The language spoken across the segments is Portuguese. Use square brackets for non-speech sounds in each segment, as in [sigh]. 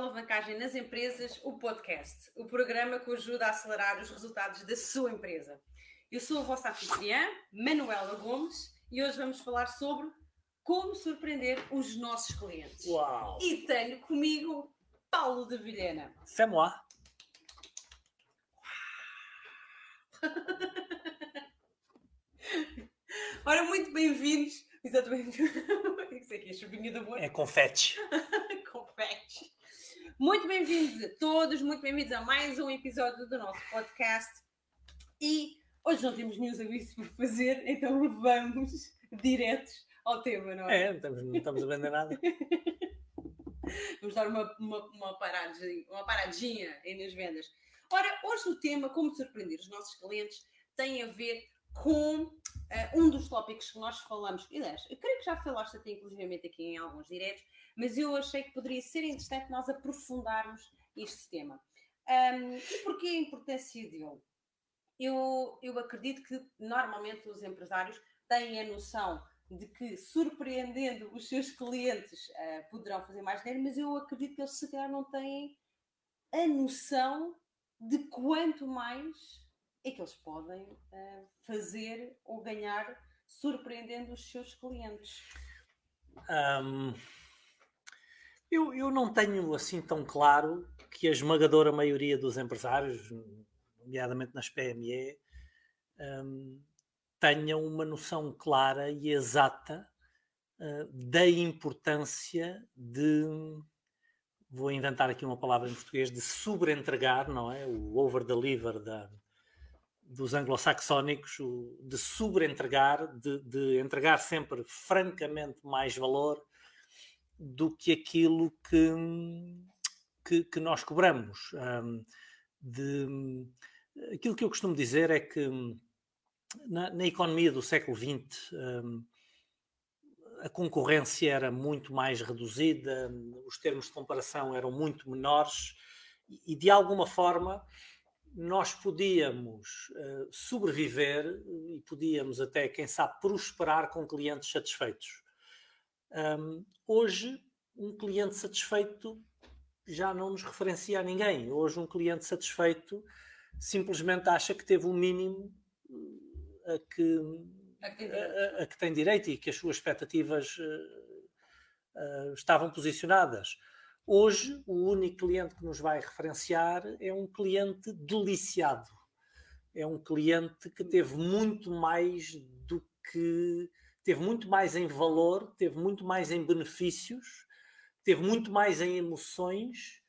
Alavancagem nas Empresas, o podcast, o programa que ajuda a acelerar os resultados da sua empresa. Eu sou a vossa anfitriã, Manuela Gomes, e hoje vamos falar sobre como surpreender os nossos clientes. Uau! E tenho comigo Paulo de Vilhena. C'est moi. [laughs] Ora, muito bem-vindos. Exatamente. [laughs] Isso aqui é chuvinha da boa. É confete. [laughs] Confete. Muito bem-vindos a todos, muito bem-vindos a mais um episódio do nosso podcast. E hoje não temos nenhum serviço por fazer, então vamos diretos ao tema, não é? É, não estamos, não estamos a vender nada. [laughs] Vamos dar uma, uma, uma, paradinha, uma paradinha aí nas vendas. Ora, hoje o tema, como surpreender os nossos clientes, tem a ver com eh, um dos tópicos que nós falamos. Aliás, eu creio que já falaste até inclusivamente aqui em alguns diretos, mas eu achei que poderia ser interessante nós aprofundarmos este tema. Um, e porquê a importância dele? Eu, eu acredito que normalmente os empresários têm a noção de que surpreendendo os seus clientes uh, poderão fazer mais dinheiro, mas eu acredito que eles se calhar não têm a noção de quanto mais é que eles podem uh, fazer ou ganhar surpreendendo os seus clientes. Um, eu, eu não tenho assim tão claro que a esmagadora maioria dos empresários, nomeadamente nas PME, um, tenham uma noção clara e exata uh, da importância de vou inventar aqui uma palavra em português de sobreentregar, não é? O over-deliver da, dos anglo-saxónicos, de sobreentregar, de, de entregar sempre francamente mais valor do que aquilo que, que, que nós cobramos. Um, de, aquilo que eu costumo dizer é que na, na economia do século XX um, a concorrência era muito mais reduzida, os termos de comparação eram muito menores e, de alguma forma, nós podíamos uh, sobreviver e podíamos até, quem sabe, prosperar com clientes satisfeitos. Um, hoje, um cliente satisfeito já não nos referencia a ninguém. Hoje, um cliente satisfeito simplesmente acha que teve o mínimo a que a, a, que tem direito e que as suas expectativas uh, uh, estavam posicionadas. Hoje, o único cliente que nos vai referenciar é um cliente deliciado. É um cliente que teve muito mais do que. Teve muito mais em valor, teve muito mais em benefícios, teve muito mais em emoções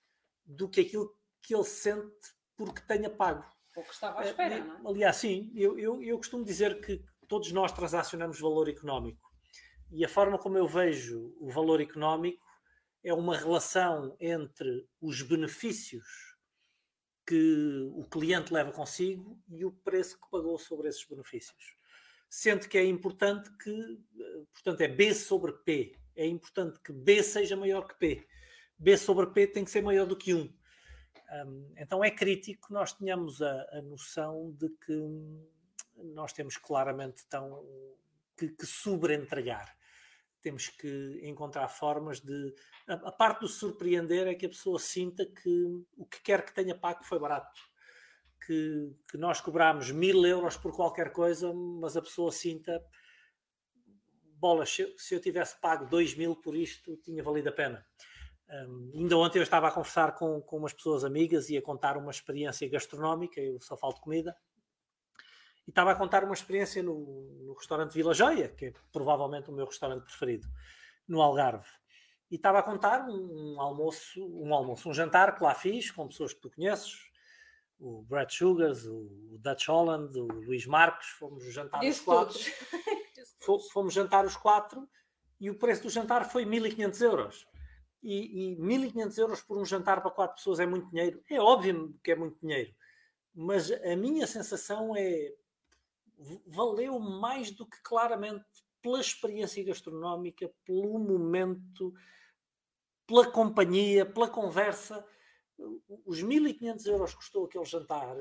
do que aquilo que ele sente porque tenha pago. Ou que estava à espera, não é? Aliás, sim, eu, eu, eu costumo dizer que todos nós transacionamos valor económico. E a forma como eu vejo o valor económico é uma relação entre os benefícios que o cliente leva consigo e o preço que pagou sobre esses benefícios. Sendo que é importante que, portanto, é B sobre P. É importante que B seja maior que P. B sobre P tem que ser maior do que 1. Um, então é crítico que nós tenhamos a, a noção de que nós temos claramente tão, que, que sobreentregar. Temos que encontrar formas de. A, parte do surpreender é que a pessoa sinta que o que quer que tenha pago foi barato. Que, que nós cobramos mil euros por qualquer coisa, mas a pessoa sinta. Bolas, se eu, se eu tivesse pago dois mil por isto, tinha valido a pena. Um, ainda ontem eu estava a conversar com, com umas pessoas amigas e a contar uma experiência gastronómica, eu só falo de comida, e estava a contar uma experiência no, no restaurante Vila Joia, que é provavelmente o meu restaurante preferido, no Algarve. E estava a contar um, um almoço, um almoço, um jantar que lá fiz com pessoas que tu conheces, o Brad Sugars, o Dutch Holland, o Luís Marques, fomos jantar os quatro. [laughs] fomos jantar os quatro e o preço do jantar foi 1500 euros. E, e 1500 euros por um jantar para quatro pessoas é muito dinheiro. É óbvio que é muito dinheiro. Mas a minha sensação é valeu mais do que claramente pela experiência gastronómica, pelo momento, pela companhia, pela conversa. Os 1500 euros que custou aquele jantar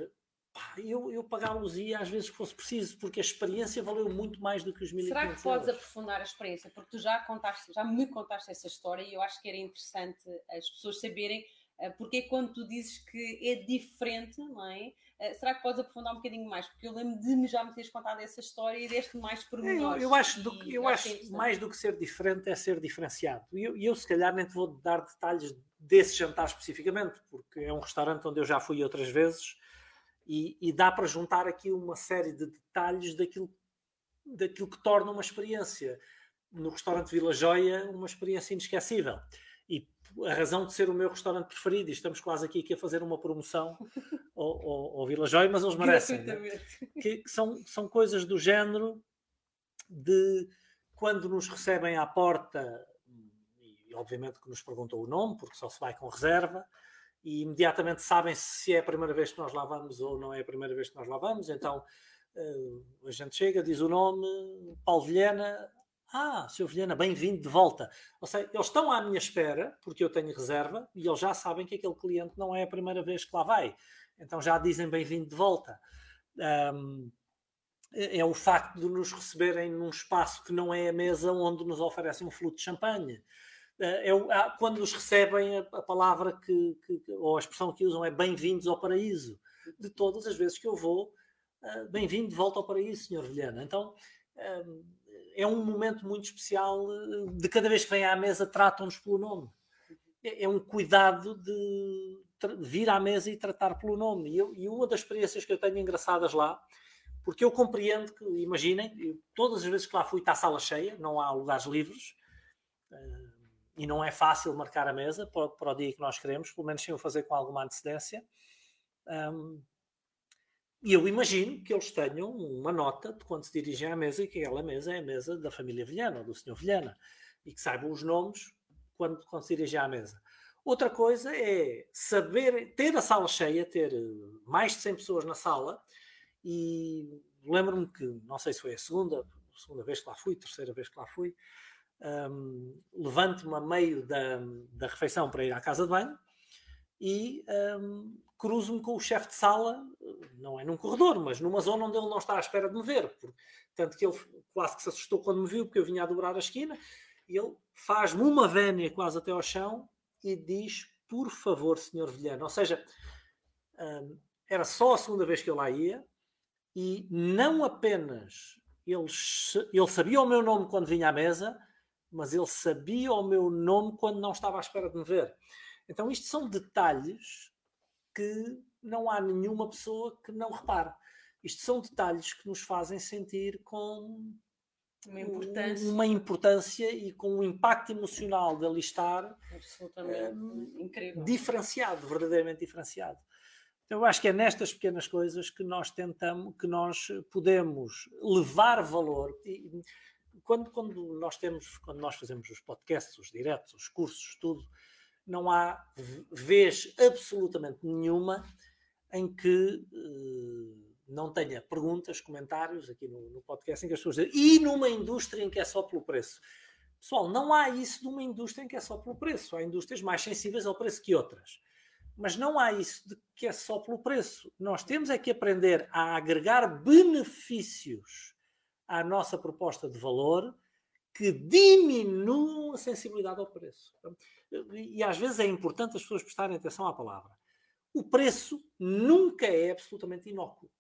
eu, eu pagá-los-ia às vezes que fosse preciso, porque a experiência valeu muito mais do que os 1.500 Será que podes euros. aprofundar a experiência? Porque tu já contaste, já me contaste essa história e eu acho que era interessante as pessoas saberem porque quando tu dizes que é diferente, não é? Uh, será que podes aprofundar um bocadinho mais? Porque eu lembro de me já me teres contado essa história e deste mais por é, Eu, eu acho, do, eu acho mais do que ser diferente é ser diferenciado. E eu, eu, se calhar, nem te vou dar detalhes desse jantar especificamente, porque é um restaurante onde eu já fui outras vezes e, e, dá para juntar aqui uma série de detalhes daquilo, daquilo que torna uma experiência no restaurante Vila Joia uma experiência inesquecível. A razão de ser o meu restaurante preferido, e estamos quase aqui, aqui a fazer uma promoção [laughs] ao, ao, ao Vila Joia, mas eles merecem. Né? Que, que, são, são coisas do género de quando nos recebem à porta, e obviamente que nos perguntam o nome, porque só se vai com reserva, e imediatamente sabem se é a primeira vez que nós lá vamos ou não é a primeira vez que nós lá vamos. Então uh, a gente chega, diz o nome, Paulo Vilhena. Ah, Sr. Vilhena, bem-vindo de volta. Ou seja, eles estão à minha espera, porque eu tenho reserva, e eles já sabem que aquele cliente não é a primeira vez que lá vai. Então já dizem bem-vindo de volta. Um, é, é o facto de nos receberem num espaço que não é a mesa onde nos oferecem um fluto de champanhe. Eh, é, quando nos recebem a, a palavra que, que, ou a expressão que usam é bem-vindos ao paraíso. De todas as vezes que eu vou, uh, bem-vindo de volta ao paraíso, Sr. Vilhena. Então uh, é um momento muito especial. De cada vez que vem à mesa, tratam-nos pelo nome. É, é, um cuidado de vir à mesa e tratar pelo nome. E, eu, e, uma das experiências que eu tenho engraçadas lá, porque eu compreendo que, imaginem, eu, todas as vezes que lá fui está a sala cheia, não há lugares livres. Uh, e não é fácil marcar a mesa para, para, o dia que nós queremos, pelo menos sem o fazer com alguma antecedência. Um, e eu imagino que eles tenham uma nota de quando se dirigem à mesa e que aquela mesa é a mesa da família Vilhana ou do senhor Vilhana e que saibam os nomes quando, quando se dirigem à mesa. Outra coisa é saber, ter a sala cheia, ter mais de 100 pessoas na sala e lembro-me que, não sei se foi a segunda, segunda vez que lá fui, terceira vez que lá fui, um, levanto-me a meio da, da refeição para ir à casa de banho e um, cruzo-me com o chefe de sala, não é num corredor, mas numa zona onde ele não está à espera de me ver. Por, tanto que ele quase que se assustou quando me viu, porque eu vinha a dobrar a esquina, e ele faz-me uma vénia quase até ao chão e diz: Por favor, senhor Vilhano. Ou seja, um, era só a segunda vez que eu lá ia, e não apenas ele, ele sabia o meu nome quando vinha à mesa, mas ele sabia o meu nome quando não estava à espera de me ver. Então, isto são detalhes que não há nenhuma pessoa que não repare. Isto são detalhes que nos fazem sentir com uma importância, uma importância e com um impacto emocional de ali estar absolutamente um, incrível, diferenciado, verdadeiramente diferenciado. Então, eu acho que é nestas pequenas coisas que nós tentamos, que nós podemos levar valor. E, quando, quando nós temos, quando nós fazemos os podcasts, os diretos, os cursos, tudo, não há vez absolutamente nenhuma em que uh, não tenha perguntas, comentários aqui no, no, podcast em que as pessoas dizem e numa indústria em que é só pelo preço. Pessoal, não há isso numa indústria em que é só pelo preço. Há indústrias mais sensíveis ao preço que outras. Mas não há isso de que é só pelo preço. Nós temos é que aprender a agregar benefícios à nossa proposta de valor que diminuam a sensibilidade ao preço. E às vezes é importante as pessoas prestarem atenção à palavra. O preço nunca é absolutamente inócuo.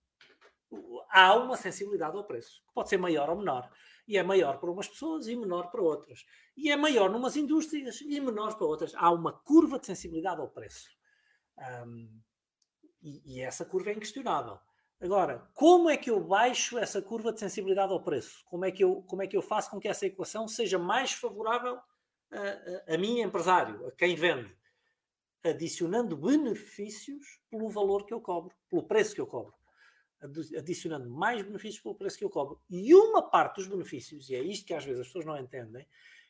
Há uma sensibilidade ao preço, que pode ser maior ou menor. E é maior para umas pessoas e menor para outras. E é maior numas indústrias e menor para outras. Há uma curva de sensibilidade ao preço. Um, e, e essa curva é inquestionável. Agora, como é que eu baixo essa curva de sensibilidade ao preço? Como é que eu, como é que eu faço com que essa equação seja mais favorável a, a, a mim, empresário, a quem vende? Adicionando benefícios pelo valor que eu cobro, pelo preço que eu cobro. Adicionando mais benefícios pelo preço que eu cobro. E uma parte dos benefícios, e é isto que às vezes as pessoas não entendem,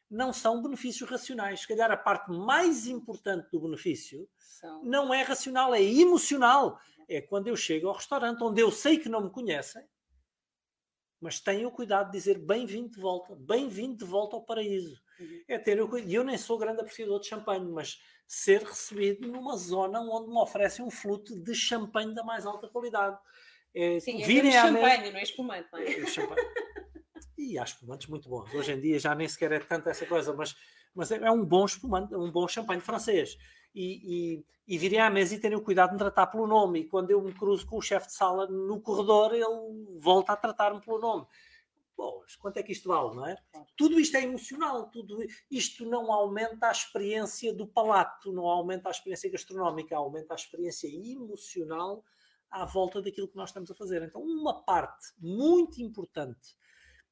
não são benefícios racionais. Se calhar a parte mais importante do benefício são. não é racional, é emocional. É quando eu chego ao restaurante onde eu sei que não me conhecem mas tenha o cuidado de dizer bem-vindo de volta, bem-vindo de volta ao paraíso. Uhum. É ter o cuidado. E eu nem sou grande apreciador de champanhe, mas ser recebido numa zona onde me oferecem um flute de champanhe da mais alta qualidade. É, Sim, virem é champanhe, mesa... não é espumante, não é? é champanhe. [laughs] E há espumantes muito bons. Hoje em dia já nem sequer é tanto essa coisa, mas, mas é, é um bom espumante, um bom champanhe francês. E, e, e virem à mesa e terem o cuidado de me tratar pelo nome. E quando eu me cruzo com o chefe de sala no corredor, ele volta a tratar-me pelo nome. Boas, quanto é que isto vale, não é? Tudo isto é emocional, tudo isto não aumenta a experiência do palato, não aumenta a experiência gastronómica, aumenta a experiência emocional à volta daquilo que nós estamos a fazer. Então, uma parte muito importante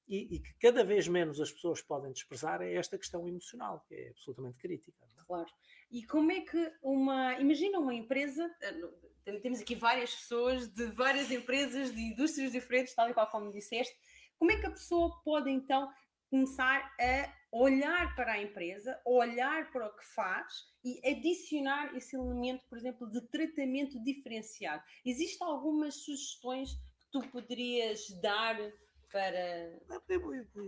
e, e, que cada vez menos as pessoas podem desprezar é esta questão emocional, que é absolutamente crítica. É? Claro. E como é que uma. Imagina uma empresa, eh, temos aqui várias pessoas de várias empresas, de indústrias diferentes, tal e qual como disseste. Como é que a pessoa pode então começar a olhar para a empresa, olhar para o que faz e adicionar esse elemento, por exemplo, de tratamento diferenciado? Existem algumas sugestões que tu poderias dar para.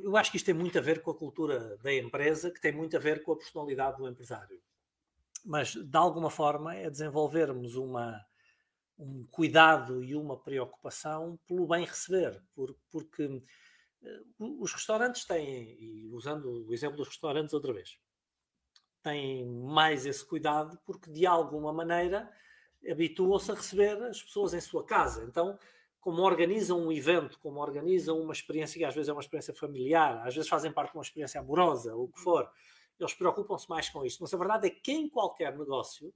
Eu acho que isto tem muito a ver com a cultura da empresa, que tem muito a ver com a personalidade do empresário. Mas, de alguma forma, é desenvolvermos uma, um cuidado e uma preocupação pelo bem receber, por, porque uh, os restaurantes têm, e usando o exemplo dos restaurantes outra vez, têm mais esse cuidado porque, de alguma maneira, habituam-se a receber as pessoas em sua casa. Então, como organizam um evento, como organizam uma experiência que às vezes é uma experiência familiar, às vezes fazem parte de uma experiência amorosa, ou o que for, eles preocupam-se mais com isto. Mas a verdade é que em qualquer negócio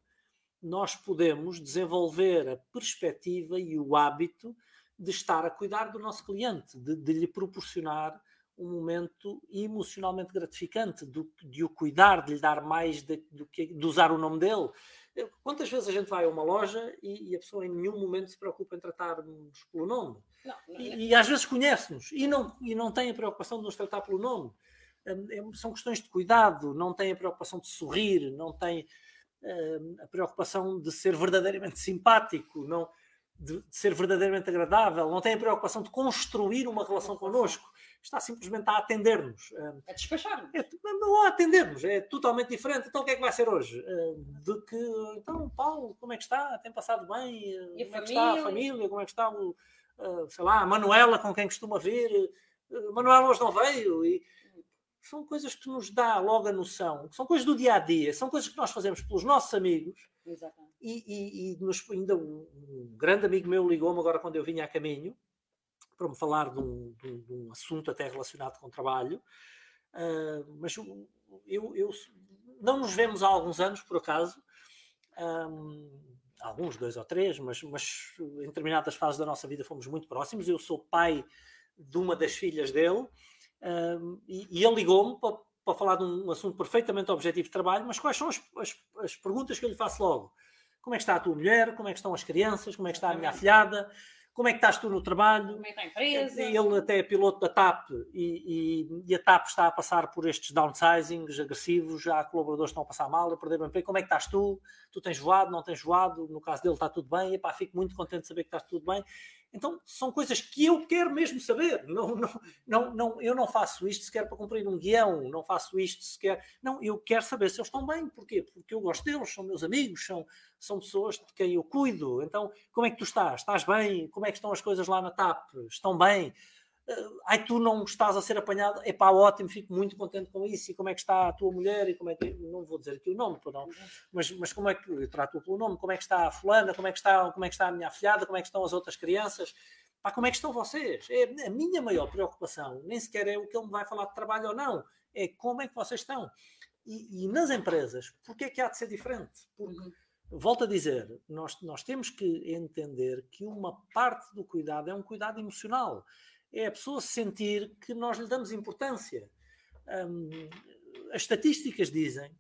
nós podemos desenvolver a perspectiva e o hábito de estar a cuidar do nosso cliente, de, de lhe proporcionar um momento emocionalmente gratificante, de, de o cuidar, de lhe dar mais de, do que de usar o nome dele, Quantas vezes a gente vai a uma loja e, e a pessoa em nenhum momento se preocupa em tratar-nos pelo nome? Não, não, e, é. e, às vezes conhece-nos e não, e não tem a preocupação de nos tratar pelo nome. Hum, é, são questões de cuidado, não tem a preocupação de sorrir, não tem uh, a preocupação de ser verdadeiramente simpático, não, de, de, ser verdadeiramente agradável, não tem a preocupação de construir uma relação connosco está simplesmente a atender-nos. A despachar-nos. É, não a atender-nos, é totalmente diferente. Então o que é que vai ser hoje? De que, então, Paulo, como é que está? Tem passado bem? E a como família? é que está a família? Como é que está o, sei lá, a Manuela com quem costuma vir? Manuela hoje não veio e são coisas que nos dá logo a noção, são coisas do dia a dia, são coisas que nós fazemos pelos nossos amigos. Exatamente. E, e, e nos, ainda um, um grande amigo meu ligou-me agora quando eu vinha a caminho para me falar de um, de um, de um assunto até relacionado com o trabalho, uh, mas eu, eu, não nos vemos há alguns anos, por acaso, um, alguns, dois ou três, mas, mas em determinadas fases da nossa vida fomos muito próximos. Eu sou pai de uma das filhas dele um, e, e, ele ligou-me para, para, falar de um assunto perfeitamente objetivo de trabalho, mas quais são as, as, as perguntas que eu lhe faço logo? Como é que está a tua mulher? Como é que estão as crianças? Como é que está a minha afilhada? como é que estás tu no trabalho? Como é que está a empresa? Ele até é piloto da TAP e, e, e, a TAP está a passar por estes downsizings agressivos, já há colaboradores que estão a passar mal, a perder o emprego. Como é que estás tu? Tu tens voado, não tens voado? No caso dele está tudo bem. Epá, fico muito contente de saber que estás tudo bem. Então, são coisas que eu quero mesmo saber. Não, não, não, não, eu não faço isto sequer para cumprir um guião, não faço isto sequer. Não, eu quero saber se eles estão bem. Porquê? Porque eu gosto deles, são meus amigos, são, são pessoas de quem eu cuido. Então, como é que tu estás? Estás bem? Como é que estão as coisas lá na TAP? Estão bem? Uh, ai, tu não estás a ser apanhado, é pá, ótimo, fico muito contente com isso. E como é que está a tua mulher? E como é que não vou dizer aqui o nome, não, mas, mas como é que eu trato pelo nome? Como é que está a fulana? Como é que está, como é que está a minha afilhada? Como é que estão as outras crianças? Pá, como é que estão vocês? É a minha maior preocupação, nem sequer é o que ele me vai falar de trabalho ou não, é como é que vocês estão. E, e nas empresas, porquê é que há de ser diferente? Porque uhum volto a dizer, nós, nós temos que entender que uma parte do cuidado é um cuidado emocional é a pessoa sentir que nós lhe damos importância. Um, as estatísticas dizem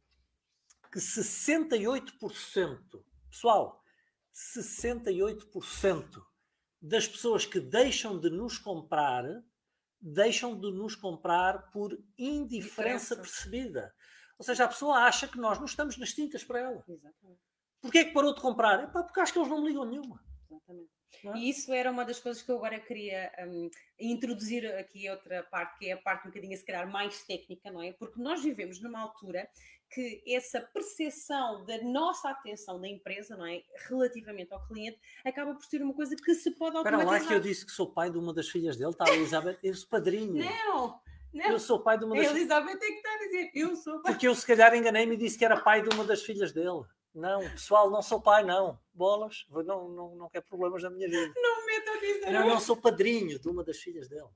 que 68%, pessoal, 68% das pessoas que deixam de nos comprar deixam de nos comprar por indiferença percebida. Ou seja, a pessoa acha que nós não estamos nas tintas para ela. Exatamente. Porquê é que parou de comprar? É porque acho que eles não me ligam nenhuma. Exatamente. E isso era uma das coisas que eu agora queria um, introduzir aqui outra parte, que é a parte um bocadinho, se calhar, mais técnica, não é? Porque nós vivemos numa altura que essa percepção da nossa atenção da empresa, não é? Relativamente ao cliente, acaba por ser uma coisa que se pode automatizar. Espera lá que eu disse que sou pai de uma das filhas dele, está a Elizabeth, eu sou padrinho. Não! Não. Eu sou pai de uma das A Elizabeth é que está a dizer, eu sou pai. Porque eu se calhar enganei-me e disse que era pai de uma das filhas dele. Não, pessoal, não sou pai, não. Bolas, não, não, não quero problemas na minha vida. Não me metam nisso. Não, não, sou padrinho de uma das filhas dele.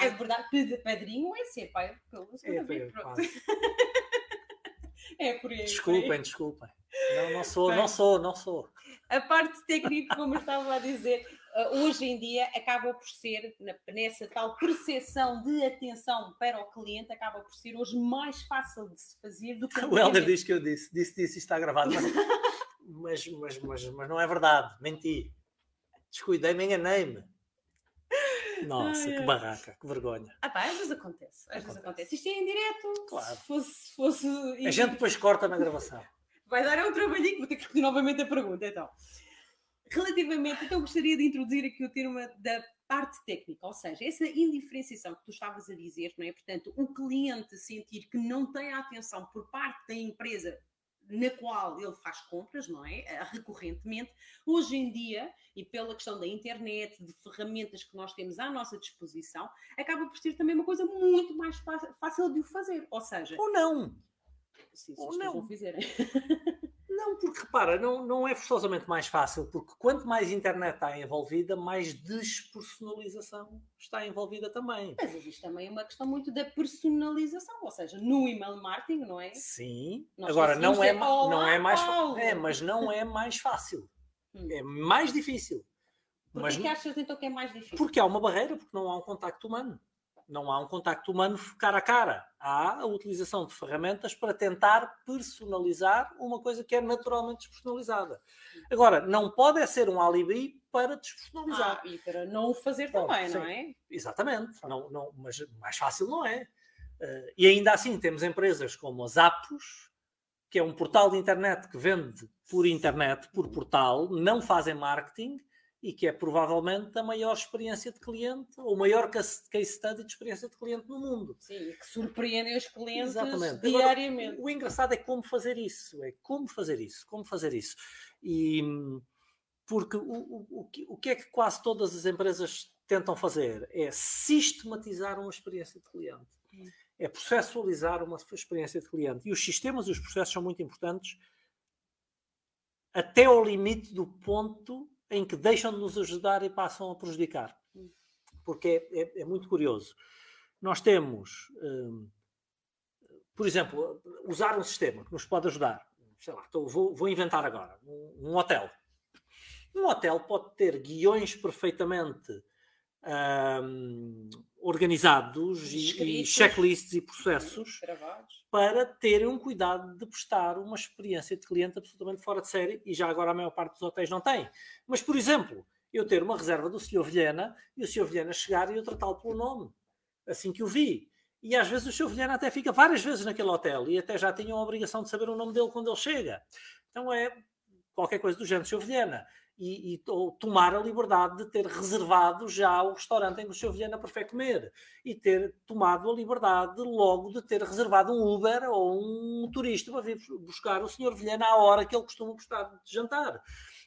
É verdade, padrinho é ser pai. Pelo é, é, pronto. [laughs] é por aí. Desculpem, desculpem. Não, não sou, não sou, não sou. A parte técnica, como eu estava a dizer, hoje em dia acaba por ser, nessa tal percepção de atenção para o cliente, acaba por ser hoje mais fácil de se fazer do que. [laughs] O Helder diz que eu disse, disse, disse, está gravado, [laughs] mas, mas, mas, mas, não é verdade, menti. Descuidei-me, enganei-me. Nossa, que barraca, que vergonha. Ah pá, às vezes acontece. Às vezes acontece. Isto é em direto. Claro. Se fosse, fosse... A gente depois corta na gravação. Vai dar é um trabalhinho, vou ter que repetir novamente a pergunta, então. Relativamente, então gostaria de introduzir aqui o termo da parte técnica, ou seja, essa indiferenciação que tu estavas a dizer, não é? Portanto, o cliente sentir que não tem a atenção por parte da empresa na qual ele faz compras, não é? Eh, recorrentemente. Hoje em dia, e pela questão da internet, de ferramentas que nós temos à nossa disposição, acaba por ser também uma coisa muito mais fácil de o fazer. Ou seja. Ou não! Se, se Ou não. fizerem. [laughs] Não, porque repara, não, não é forçosamente mais fácil, porque quanto mais internet está envolvida, mais despersonalização está envolvida também. Mas existe também uma questão muito da personalização, ou seja, no email marketing, não é? Sim. Agora não é, não é mais é, mas não é mais fácil. Hum. É mais difícil. Por mas, que achas então que é mais difícil? Porque há uma barreira, porque não há um contacto humano não há um contacto humano cara a cara. Há a utilização de ferramentas para tentar personalizar uma coisa que é naturalmente despersonalizada. Agora, não pode é ser um alibi para despersonalizar. Ah, e para não o fazer Bom, também, sim, não é? Exatamente. Não, não, mas mais fácil não é. Uh, e ainda assim temos empresas como as Apos, que é um portal de internet que vende por internet, por portal, não fazem marketing, e que é provavelmente a maior experiência de cliente, ou o maior case study de experiência de cliente no mundo. Sim, que surpreendem os clientes Exatamente. diariamente. Agora, o, o, engraçado é como fazer isso, é como fazer isso, como fazer isso. E porque o, o, o que é que quase todas as empresas tentam fazer? É sistematizar uma experiência de cliente. Hum. É processualizar uma experiência de cliente. E os sistemas e os processos são muito importantes até ao limite do ponto em que deixam de nos ajudar e passam a prejudicar. Porque é, é, é muito curioso. Nós temos, hum, por exemplo, usar um sistema que nos pode ajudar. Sei lá, vou, vou inventar agora um, um, hotel. Um hotel pode ter guiões perfeitamente hum, organizados e, e, checklists e processos para terem um cuidado de prestar uma experiência de cliente absolutamente fora de série e já agora a maior parte dos hotéis não tem. Mas, por exemplo, eu ter uma reserva do Sr. Vilhena e o Sr. Vilhena chegar e eu tratá-lo pelo nome, assim que o vi. E às vezes o Sr. Vilhena até fica várias vezes naquele hotel e até já tinha a obrigação de saber o nome dele quando ele chega. Então é qualquer coisa do género, Sr. Vilhena e, e tomar a liberdade de ter reservado já o restaurante em que o Sr. Vilhena prefere comer e ter tomado a liberdade logo de ter reservado um Uber ou um turista para vir buscar o Sr. Vilhena à hora que ele costuma gostar de jantar.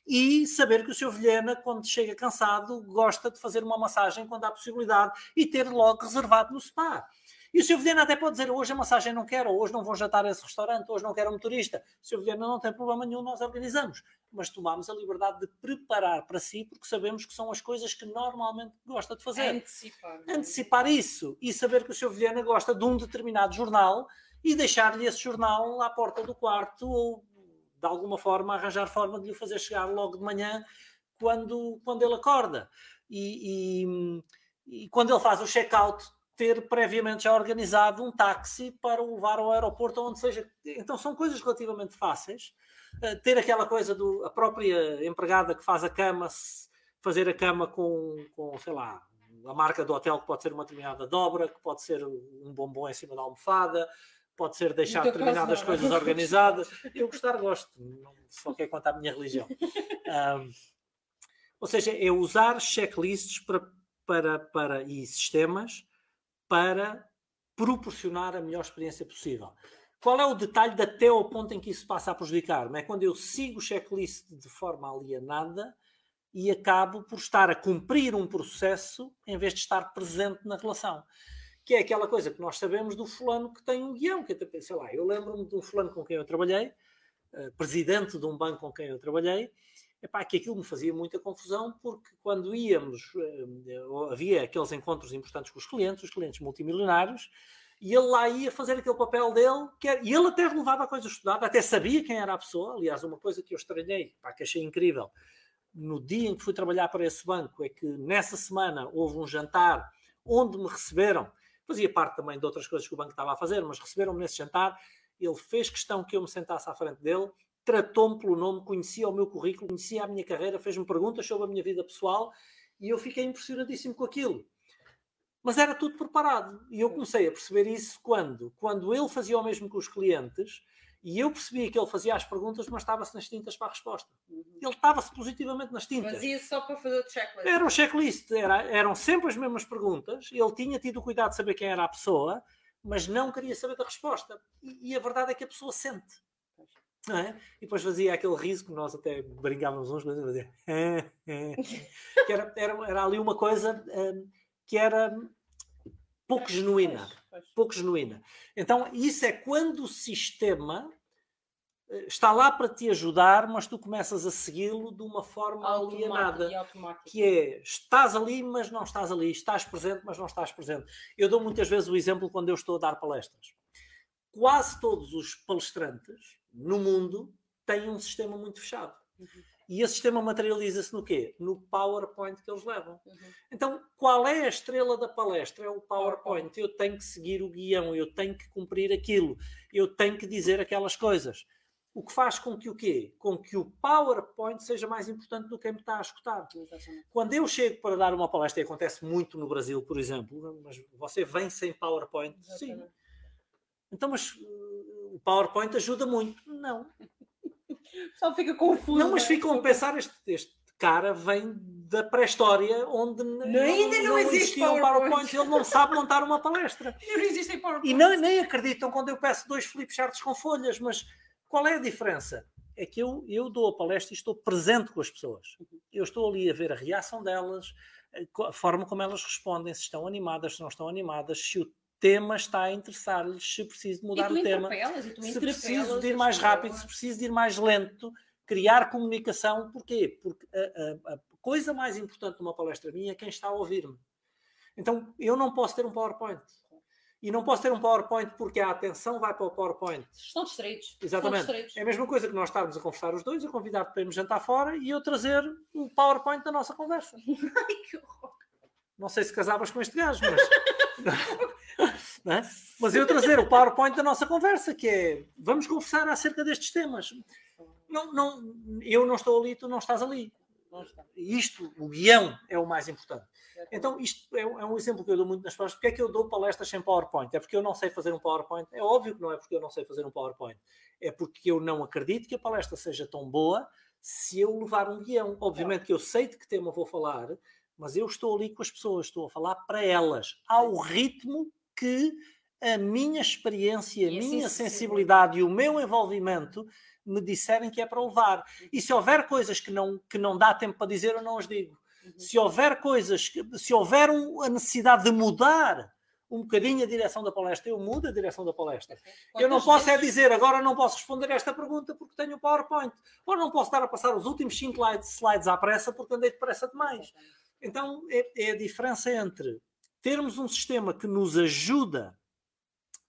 E saber que o Sr. Vilhena, quando chega cansado, gosta de fazer uma massagem quando há possibilidade e ter logo reservado no spa. E o Sr. Vilhena até pode dizer hoje a massagem não quero, hoje não vou jantar a esse restaurante, hoje não quero um motorista. O Sr. Vilhena não tem problema nenhum, nós organizamos. Mas tomamos a liberdade de preparar para si, porque sabemos que são as coisas que normalmente gosta de fazer. Antecipar. É? Antecipar isso e saber que o Sr. Vilhena gosta de um determinado jornal e deixar-lhe esse jornal à porta do quarto ou de alguma forma arranjar forma de lhe fazer chegar logo de manhã quando, quando ele acorda. E, e, e quando ele faz o check-out ter previamente já organizado um táxi para o levar ao aeroporto ou onde seja. Então são coisas relativamente fáceis. Ter aquela coisa do a própria empregada que faz a cama, fazer a cama com, com, sei lá, a marca do hotel que pode ser uma determinada dobra, que pode ser um bombom em cima da almofada, pode ser deixar determinadas coisas [laughs] organizadas. Eu gostar, gosto, não só quer contar a minha religião. [laughs] Um, Ou seja, é usar checklists para, para, para, e sistemas para proporcionar a melhor experiência possível. Qual é o detalhe de até ao ponto em que isso passa a prejudicar-me? É quando eu sigo o checklist de forma alienada e acabo por estar a cumprir um processo em vez de estar presente na relação. Que é aquela coisa que nós sabemos do fulano que tem um guião, que até, sei lá, eu lembro-me de um fulano com quem eu trabalhei, uh, presidente de um banco com quem eu trabalhei, epá, que aquilo me fazia muita confusão, porque quando íamos, uh, havia aqueles encontros importantes com os clientes, os clientes multimilionários, e ele lá ia fazer aquele papel dele, era, e ele até relevava a coisa estudada, até sabia quem era a pessoa. Aliás, uma coisa que eu estranhei, pá, que achei incrível, no dia em que fui trabalhar para esse banco, é que nessa semana houve um jantar onde me receberam, fazia parte também de outras coisas que o banco estava a fazer, mas receberam-me nesse jantar. Ele fez questão que eu me sentasse à frente dele, tratou-me pelo nome, conhecia o meu currículo, conhecia a minha carreira, fez-me perguntas sobre a minha vida pessoal e eu fiquei impressionadíssimo com aquilo. Mas era tudo preparado. E eu comecei a perceber isso quando? Quando ele fazia o mesmo com os clientes e eu percebia que ele fazia as perguntas, mas estava-se nas tintas para a resposta. Uhum. Ele estava-se positivamente nas tintas. Fazia só para fazer o checklist. Era um checklist, era, eram sempre as mesmas perguntas. Ele tinha tido o cuidado de saber quem era a pessoa, mas não queria saber da resposta. E, e a verdade é que a pessoa sente. É? E depois fazia aquele riso que nós até brincávamos uns, mas fazia. [laughs] que era, era, era ali uma coisa. Um, que era pouco genuína. Pouco genuína. Então, isso é quando o sistema eh, está lá para te ajudar, mas tu começas a segui-lo de uma forma alienada. Que é, estás ali, mas não estás ali. Estás presente, mas não estás presente. Eu dou muitas vezes o exemplo quando eu estou a dar palestras. Quase todos os palestrantes no mundo têm um sistema muito fechado. Uhum. E esse sistema materializa-se no quê? No PowerPoint que eles levam. Uhum. Então, qual é a estrela da palestra? É o PowerPoint. Eu tenho que seguir o guião, eu tenho que cumprir aquilo, eu tenho que dizer aquelas coisas. O que faz com que o quê? Com que o PowerPoint seja mais importante do que quem me está a escutar. Exatamente. Quando eu chego para dar uma palestra, e acontece muito no Brasil, por exemplo, mas você vem sem PowerPoint? Exatamente. Sim. Então, mas uh, o PowerPoint ajuda muito? Não. Só fica confuso. Não, mas ficam a pensar, este, este cara vem da pré-história, onde não, ainda não, não existe PowerPoint. PowerPoint. Ele não sabe montar uma palestra. [laughs] não existem PowerPoint. E não, nem acreditam quando eu peço dois flipcharts com folhas, mas qual é a diferença? É que eu, eu dou a palestra e estou presente com as pessoas. Eu estou ali a ver a reação delas, a forma como elas respondem, se estão animadas, se não estão animadas, se o tema está a interessar-lhes, se preciso mudar o tema, se preciso de ir mais rápido, se preciso de ir mais lento, criar comunicação. Porquê? Porque a, a, a coisa mais importante numa palestra minha é quem está a ouvir-me. Então, eu não posso ter um PowerPoint. E não posso ter um PowerPoint porque a atenção vai para o PowerPoint. Estão distraídos. Exatamente. Estão distraídos. É a mesma coisa que nós estarmos a conversar os dois, eu convidar-te para irmos jantar fora e eu trazer o PowerPoint da nossa conversa. [laughs] Ai, que horror. Não sei se casavas com este gajo, mas. [laughs] É? Mas eu trazer o PowerPoint da nossa conversa, que é vamos conversar acerca destes temas. Não, não, eu não estou ali, tu não estás ali. Isto, o guião, é o mais importante. Então, isto é, é um exemplo que eu dou muito nas palestras. Porque é que eu dou palestras sem PowerPoint? É porque eu não sei fazer um PowerPoint? É óbvio que não é porque eu não sei fazer um PowerPoint. É porque eu não acredito que a palestra seja tão boa se eu levar um guião. Obviamente que eu sei de que tema vou falar, mas eu estou ali com as pessoas, estou a falar para elas, ao ritmo que a minha experiência, a minha sensibilidade e o meu envolvimento me disserem que é para levar. Uhum. E se houver coisas que não, que não dá tempo para dizer, eu não as digo. Uhum. Se houver coisas, que, se houver um, a necessidade de mudar um bocadinho a direção da palestra, eu mudo a direção da palestra. eu não posso vezes... é dizer, agora não posso responder esta pergunta porque tenho o PowerPoint. Ou não posso estar a passar os últimos 5 slides à pressa porque andei depressa demais. Então é, é a diferença entre termos um sistema que nos ajuda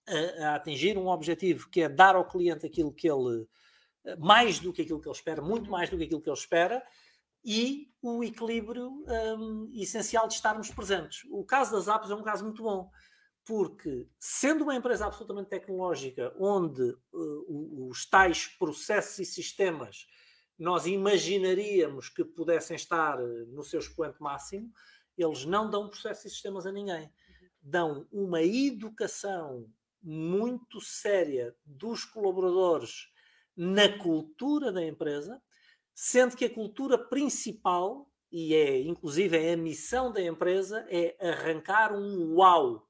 a, a, atingir um objetivo que é dar ao cliente aquilo que ele mais do que aquilo que ele espera, muito mais do que aquilo que ele espera, e o equilíbrio um, essencial de estarmos presentes. O caso das apps é um caso muito bom, porque sendo uma empresa absolutamente tecnológica, onde uh, os tais processos e sistemas nós imaginaríamos que pudessem estar no seu expoente máximo, eles não dão processos e sistemas a ninguém. Dão uma educação muito séria dos colaboradores na cultura da empresa, sendo que a cultura principal e é, inclusive, é a missão da empresa é arrancar um uau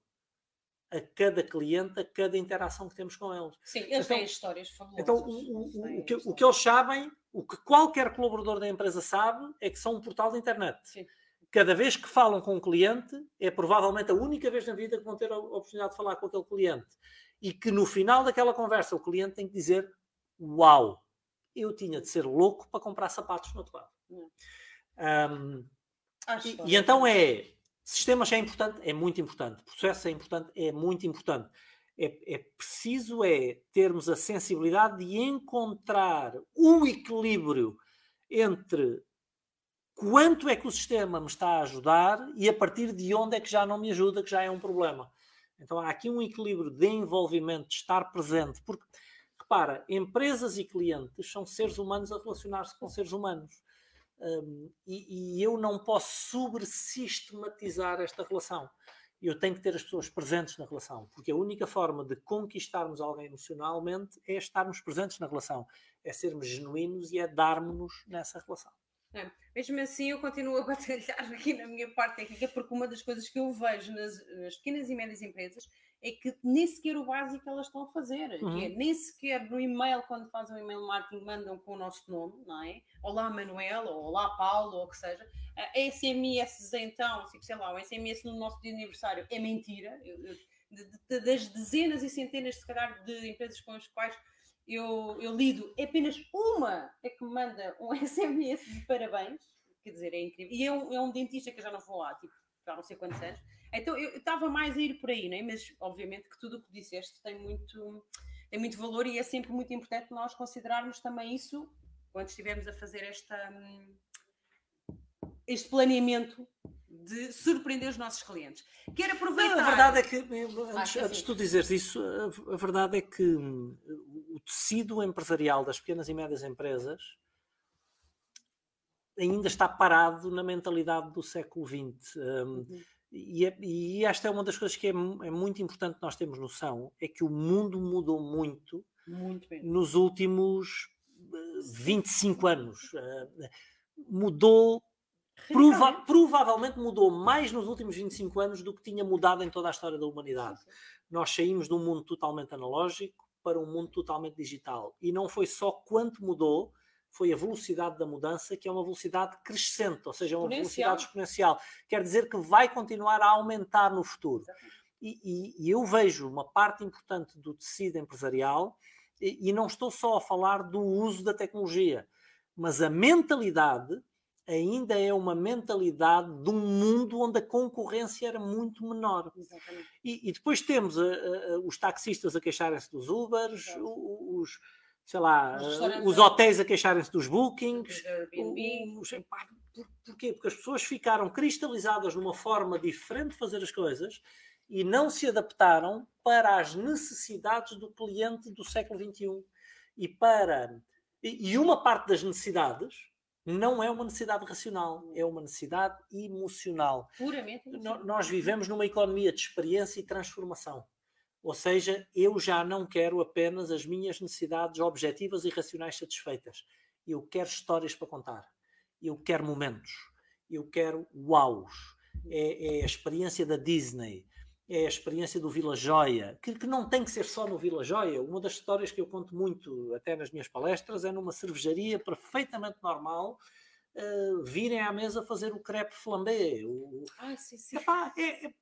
a cada cliente, a cada interação que temos com eles. Sim, eles então, têm histórias fabulosas. Então, o, o, o, que, o, que, eles sabem, o que qualquer colaborador da empresa sabe, é que são um portal de internet. Sim. Cada vez que falam com um cliente, é provavelmente a única vez na vida que vão ter a oportunidade de falar com aquele cliente. E que no final daquela conversa o cliente tem que dizer: Uau, eu tinha de ser louco para comprar sapatos no outro lado. Um, e, e então é Sistemas é importante, é muito importante. Processo é importante, é muito importante. É, é, preciso é termos a sensibilidade de encontrar o equilíbrio entre quanto é que o sistema me está a ajudar e a partir de onde é que já não me ajuda, que já é um problema. Então há aqui um equilíbrio de envolvimento, de estar presente, porque repara, empresas e clientes são seres humanos a relacionar-se com seres humanos. Um, e, e, eu não posso sobre-sistematizar esta relação. Eu tenho que ter as pessoas presentes na relação, porque a única forma de conquistarmos alguém emocionalmente é estarmos presentes na relação, é sermos genuínos e é darmos-nos nessa relação. É. Mesmo assim, eu continuo a [laughs] batalhar aqui na minha parte técnica, porque uma das coisas que eu vejo nas, nas pequenas e médias empresas é que nem sequer o básico elas estão a fazer. Uhum. É, nem sequer no e-mail, quando fazem o e-mail marketing, mandam com o nosso nome, não é? Olá Manuel, ou Olá Paulo, ou o que seja. A SMS, então, tipo, sei lá, o SMS no nosso dia de aniversário é mentira. Eu, eu, de, de, das dezenas e centenas, se calhar, de empresas com as quais eu, eu lido, é apenas uma é que me manda um [laughs] SMS de parabéns. Quer dizer, é incrível. E é um, é um dentista que eu já não vou lá, tipo, já não sei quantos anos então eu estava mais a ir por aí, né? mas obviamente que tudo o que disseste tem muito, tem muito valor e é sempre muito importante nós considerarmos também isso quando estivermos a fazer esta, este planeamento de surpreender os nossos clientes. Quero aproveitar. Não, a verdade é que, antes, ah, antes de tu dizeres isso, a, a, verdade é que o tecido empresarial das pequenas e médias empresas ainda está parado na mentalidade do século XX. Um, uhum. E, é, e, esta é uma das coisas que é, é, muito importante nós termos noção, é que o mundo mudou muito, muito nos últimos 25 eh, anos. Uh, mudou, prova provavelmente mudou mais nos últimos 25 anos do que tinha mudado em toda a história da humanidade. Nós saímos de um mundo totalmente analógico para um mundo totalmente digital. E não foi só quanto mudou, foi a velocidade da mudança, que é uma velocidade crescente, ou seja, uma velocidade exponencial. Quer dizer que vai continuar a aumentar no futuro. E, e, e eu vejo uma parte importante do tecido empresarial, e, e não estou só a falar do uso da tecnologia, mas a mentalidade ainda é uma mentalidade de um mundo onde a concorrência era muito menor. E, e, depois temos a, a, os taxistas a queixarem-se dos Ubers, os, sei lá, os hotéis a queixarem-se dos bookings. Os, por, porquê? Porque as pessoas ficaram cristalizadas numa forma diferente de fazer as coisas e não se adaptaram para as necessidades do cliente do século XXI. E para e uma parte das necessidades não é uma necessidade racional, é uma necessidade emocional. Puramente emocional. Nós vivemos numa economia de experiência e transformação. Ou seja, eu já não quero apenas as minhas necessidades objetivas e racionais satisfeitas. Eu quero histórias para contar. Eu quero momentos. Eu quero uaus. É, é a experiência da Disney. É a experiência do Vila Joia, que, que, não tem que ser só no Vila Joia. Uma das histórias que eu conto muito, até nas minhas palestras, é numa cervejaria perfeitamente normal, uh, virem à mesa fazer o crepe flambé. O, ah, sim, sim. Epá, é, é,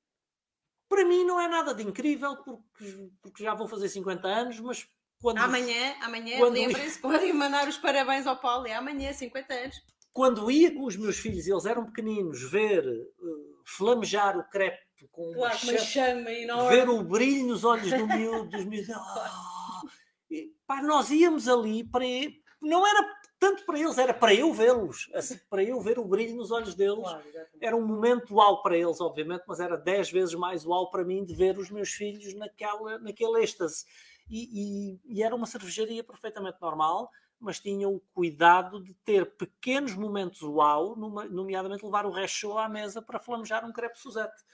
para mim não é nada de incrível, porque, porque já vou fazer 50 anos, mas quando. Amanhã, amanhã, quando... lembrem-se, podem mandar os parabéns ao Paulo, é amanhã, 50 anos. Quando ia com os meus filhos, eles eram pequeninos, ver uh, flamejar o crepe com claro, uma, chama enorme. ver o brilho nos olhos do miúdo, dos miúdos. Oh, [laughs] e, pá, nós íamos ali para. Não era tanto para eles, era para eu vê-los, assim, para eu ver o brilho nos olhos deles. Claro, era um momento uau para eles, obviamente, mas era dez vezes mais uau para mim de ver os meus filhos naquela, naquele êxtase. E, e, e era uma cervejaria perfeitamente normal, mas tinha o cuidado de ter pequenos momentos uau, numa, nomeadamente levar o resto à mesa para flamejar um crepe Suzette.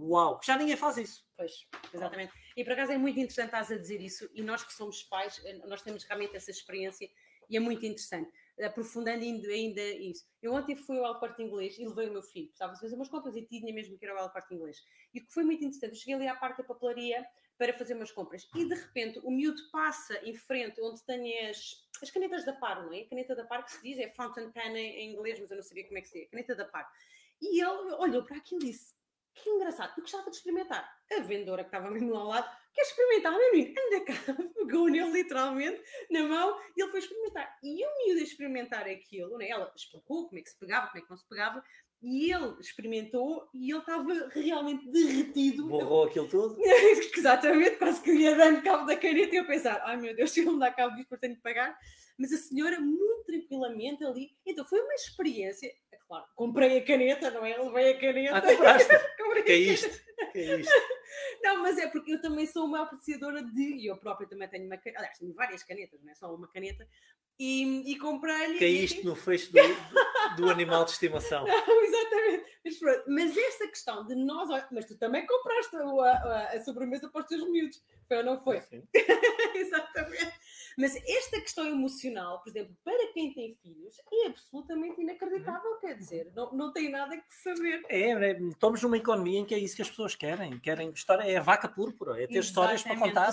Uau! Já ninguém faz isso. Pois, exatamente. E por acaso é muito interessante estás a dizer isso, e nós que somos pais, eh, nós temos realmente essa experiência E é muito interessante aprofundando ainda, ainda isso. Eu ontem fui ao Corte Inglês e levei o meu filho, estava a fazer umas compras e tinha mesmo que ir ao Corte Inglês. E o que foi muito interessante, eu cheguei ali à parte da papelaria para fazer umas compras e de repente o miúdo passa em frente onde tem as, as canetas da par, não é? A caneta da par que se diz, é fountain pen em, inglês, mas eu não sabia como é que se diz, caneta da par. E ele olhou para aquilo e disse, que engraçado, eu gostava de experimentar. A vendedora que estava mesmo lá ao lado, quer experimentar, meu menino? Anda cá, [laughs] pegou nele literalmente na mão e ele foi experimentar. E o miúdo a experimentar aquilo, né? ela explicou como é que se pegava, como é que não se pegava, e ele experimentou e ele estava realmente derretido. Borrou aquilo tudo? [laughs] Exatamente, quase que ia dando cabo da caneta e eu pensar, ai meu Deus, [laughs] se ele me dá cabo disto, tenho de pagar. Mas a senhora, muito tranquilamente ali, então foi uma experiência claro, comprei a caneta, não é? Levei a caneta. Ah, compraste? [laughs] que é isto? Que é isto? [laughs] Não, mas é porque eu também sou uma apreciadora de, e eu própria também tenho uma caneta, aliás, tenho várias canetas, não é só uma caneta, e, e comprei-lhe. Que é isto no [laughs] fecho do, do animal de estimação. Não, exatamente. Mas, pronto, mas esta questão de nós. Mas tu também compraste a, a, a sobremesa para os teus miúdos, foi ou não foi? Sim. exatamente. Mas esta questão emocional, por exemplo, para quem tem filhos, é absolutamente inacreditável, quer dizer, não, não tem nada que saber. É, é, estamos numa economia em que é isso que as pessoas querem. Querem história, é a vaca púrpura, é ter exatamente. histórias para contar. O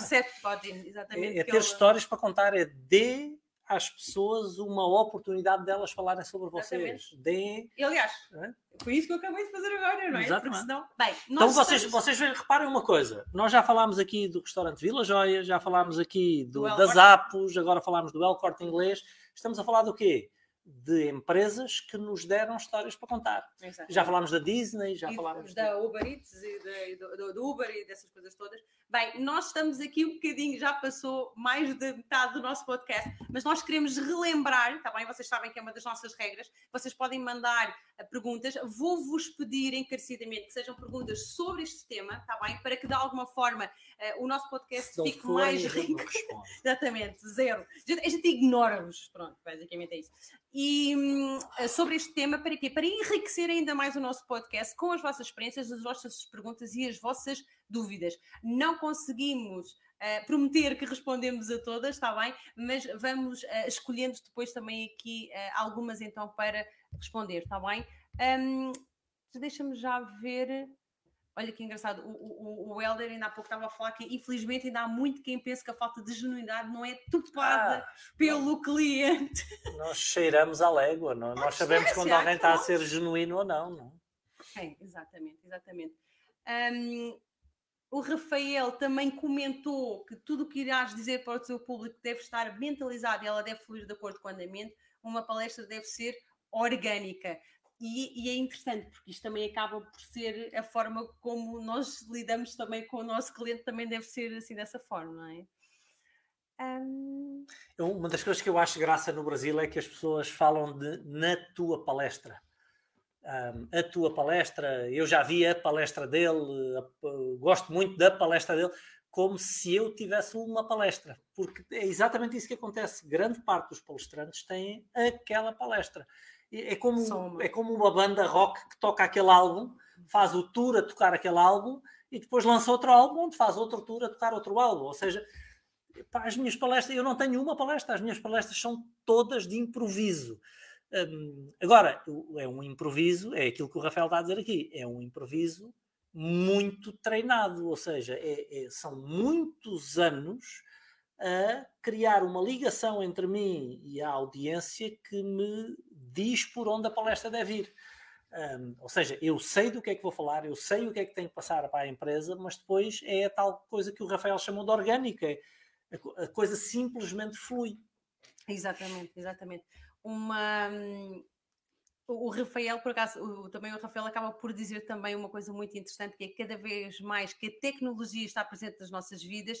exatamente. É, é ter histórias para contar, é de às pessoas uma oportunidade delas falarem sobre vocês. De... E, aliás, é? foi isso que eu acabei de fazer agora, não é? Exatamente. Senão... Bem, então vocês, estamos... vocês reparem uma coisa: nós já falámos aqui do restaurante Vila Joia, já falámos aqui do, do das Apos, agora falámos do El Corte Inglês. Estamos a falar do quê? de empresas que nos deram histórias para contar. Exatamente. Já falámos da Disney, já e falámos da Uber Eats e do, do, Uber e dessas coisas todas. Bem, nós estamos aqui um bocadinho, já passou mais de metade do nosso podcast, mas nós queremos relembrar, tá bem? Vocês sabem que é uma das nossas regras. Vocês podem mandar eh, perguntas. Vou-vos pedir encarecidamente que sejam perguntas sobre este tema, tá bem? Para que de alguma forma uh, o nosso podcast fique mais rico. [laughs] Exatamente, zero. A gente ignora-vos, pronto, basicamente é isso. E hum, sobre este tema, para quê? Para enriquecer ainda mais o nosso podcast com as vossas experiências, as vossas perguntas e as vossas dúvidas. Não conseguimos uh, prometer que respondemos a todas, está bem? Mas vamos uh, escolhendo depois também aqui uh, algumas então para responder, está bem? Um, Deixa-me já ver. Olha que engraçado, o, o, o Helder ainda há pouco estava a falar que infelizmente ainda há muito quem pensa que a falta de genuinidade não é topada ah, pelo não. cliente. [laughs] Nós cheiramos a légua, não? nós sabemos quando alguém está a ser genuíno ou não. não? É, exatamente, exatamente. Um, o Rafael também comentou que tudo o que irás dizer para o seu público deve estar mentalizado e ela deve fluir de acordo com o andamento. Uma palestra deve ser orgânica. E, e, é interessante, porque isto também acaba por ser a forma como nós lidamos também com o nosso cliente, também deve ser assim dessa forma, não é? Um... Uma das coisas que eu acho graça no Brasil é que as pessoas falam de na tua palestra. A tua palestra, eu já vi a palestra dele, gosto muito da palestra dele, como se eu tivesse uma palestra, porque é exatamente isso que acontece. Grande parte dos palestrantes têm aquela palestra. É como, é como uma banda rock que toca aquele álbum, faz o tour a tocar aquele álbum e depois lança outro álbum onde faz outro tour a tocar outro álbum. Ou seja, as minhas palestras, eu não tenho uma palestra, as minhas palestras são todas de improviso. Um, agora, é um improviso, é aquilo que o Rafael está a dizer aqui, é um improviso muito treinado, ou seja, é, é, são muitos anos a criar uma ligação entre mim e a audiência que me diz por onde a palestra deve ir. Um, ou seja, eu sei do que é que vou falar, eu sei o que é que tenho que passar para a empresa, mas depois é a tal coisa que o Rafael chamou de orgânica. É, a coisa simplesmente flui. Exatamente, exatamente. Uma, hum, o Rafael, por acaso, o, também o Rafael acaba por dizer também uma coisa muito interessante, que é cada vez mais que a tecnologia está presente nas nossas vidas,